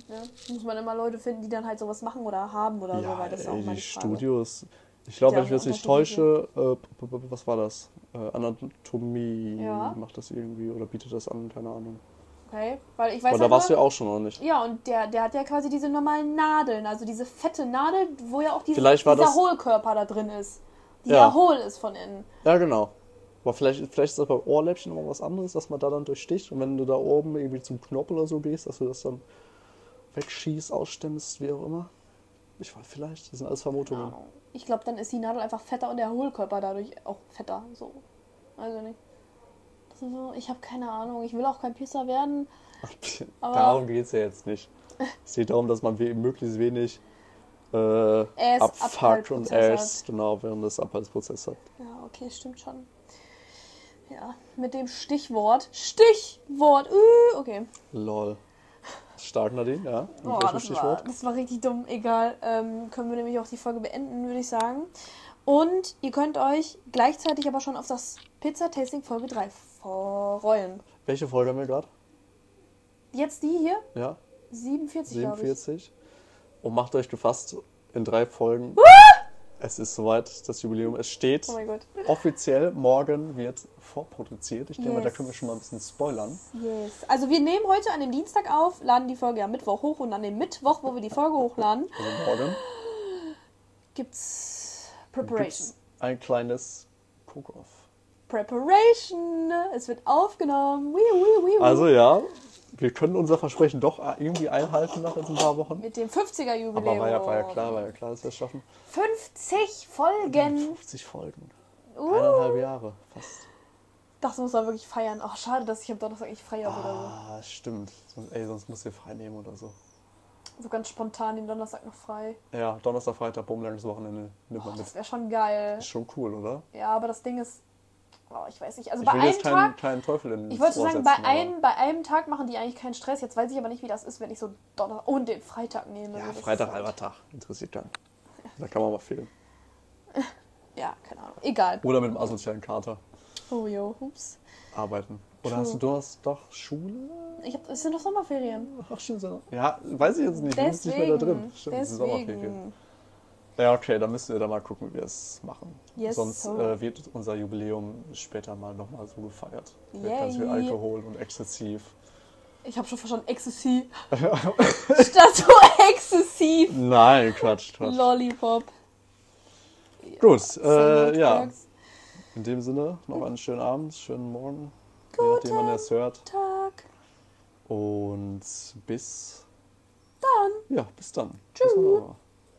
Ja, muss man immer Leute finden, die dann halt sowas machen oder haben oder so, weil das ist auch ey, mal die. Studios. Ich glaube, Ja, wenn ich mich jetzt nicht täusche, äh, was war das? Äh, Anatomie Ja. macht das irgendwie oder bietet das an, keine Ahnung. Okay, weil ich weiß Aber da warst du ja auch schon, oder nicht? Ja, und der, der hat ja quasi diese normalen Nadeln, also diese fette Nadel, wo ja auch diese, dieser das- Hohlkörper da drin ist. Die Ja. hohl ist von innen. Ja, genau. Aber vielleicht, vielleicht ist das beim Ohrläppchen noch was anderes, dass man da dann durchsticht. Und wenn du da oben irgendwie zum Knopf oder so gehst, dass du das dann wegschießt, ausstemmst, wie auch immer. Ich weiß, vielleicht. Das sind alles Vermutungen. Ahnung. Ich glaube, dann ist die Nadel einfach fetter und der Hohlkörper dadurch auch fetter. So. Also nicht. So, ich habe keine Ahnung. Ich will auch kein Pisser werden. Darum geht es ja jetzt nicht. Es geht darum, dass man we möglichst wenig äh, abfuckt und Ass genau, während des Abfallsprozesses hat. Ja, okay, stimmt schon. Ja, mit dem Stichwort. Stichwort! Uh, okay. Lol. Stark, Nadine, ja. Mit Oh, das, war, Stichwort? das war richtig dumm. Egal. Ähm, können wir nämlich auch die Folge beenden, würde ich sagen. Und ihr könnt euch gleichzeitig aber schon auf das Pizza-Tasting Folge 3 freuen. Welche Folge haben wir gerade? Jetzt die hier? Ja, 47, glaube ich. 47. Und macht euch gefasst, in drei Folgen. Es ist soweit, das Jubiläum. Es steht Oh mein Gott. offiziell, morgen wird vorproduziert. Ich denke mal, da Yes. können wir schon mal ein bisschen spoilern. Yes. Also wir nehmen heute an dem Dienstag auf, laden die Folge am Mittwoch hoch und an dem Mittwoch, wo wir die Folge hochladen, Also morgen gibt's Preparation. gibt's ein kleines Cook-Off. Preparation. Es wird aufgenommen. Wii, wii, wii. Also ja, wir können unser Versprechen doch irgendwie einhalten nach jetzt ein paar Wochen. mit dem 50er Jubiläum. Aber war ja, war ja klar, war ja klar, dass wir es schaffen. 50 Folgen. 50 Folgen. Uh. Eineinhalb Jahre fast. Das muss man wirklich feiern. Ach, schade, dass ich am Donnerstag nicht frei habe oder Ah, stimmt. Sonst, ey, sonst musst du dir frei nehmen oder so. so. So ganz spontan den Donnerstag noch frei. Ja, Donnerstag, Freitag, Bummlanges Wochenende nimmt Oh, man mit. das wäre schon geil. Ist schon cool, oder? Ja, aber das Ding ist. Oh, ich weiß nicht. Also Ich bei einem Tag. keinen Teufel in Ich wollte sagen, bei einem, bei einem Tag machen die eigentlich keinen Stress. Jetzt weiß ich aber nicht, wie das ist, wenn ich so Donnerstag und den Freitag nehme. Ja, Freitag, halt- halber Tag. Interessiert keinen. Da kann man mal fehlen. Ja, keine Ahnung. Egal. Oder mit dem asozialen Kater Oh jo, ups. arbeiten. Oder True. hast du, du hast doch Schule? Ich hab, es sind doch Sommerferien. Ach, stimmt. Ja, weiß ich jetzt nicht. Du bist nicht mehr da drin. Deswegen. Stimmt, es sind Sommerferien. Ja, okay, dann müssen wir da mal gucken, wie wir es machen. Yes, Sonst so. äh, wird unser Jubiläum später mal nochmal so gefeiert. Mit ganz viel Yay. Alkohol und exzessiv. Ich habe schon verstanden, exzessiv. Statt so exzessiv. Nein, Quatsch, Quatsch. Lollipop. Gut, äh, ja. In dem Sinne, noch einen schönen Abend, schönen Morgen, je Guten nachdem, wann ihr es hört. Tag. Und bis Dann. Ja, bis dann. Tschüss. Bis.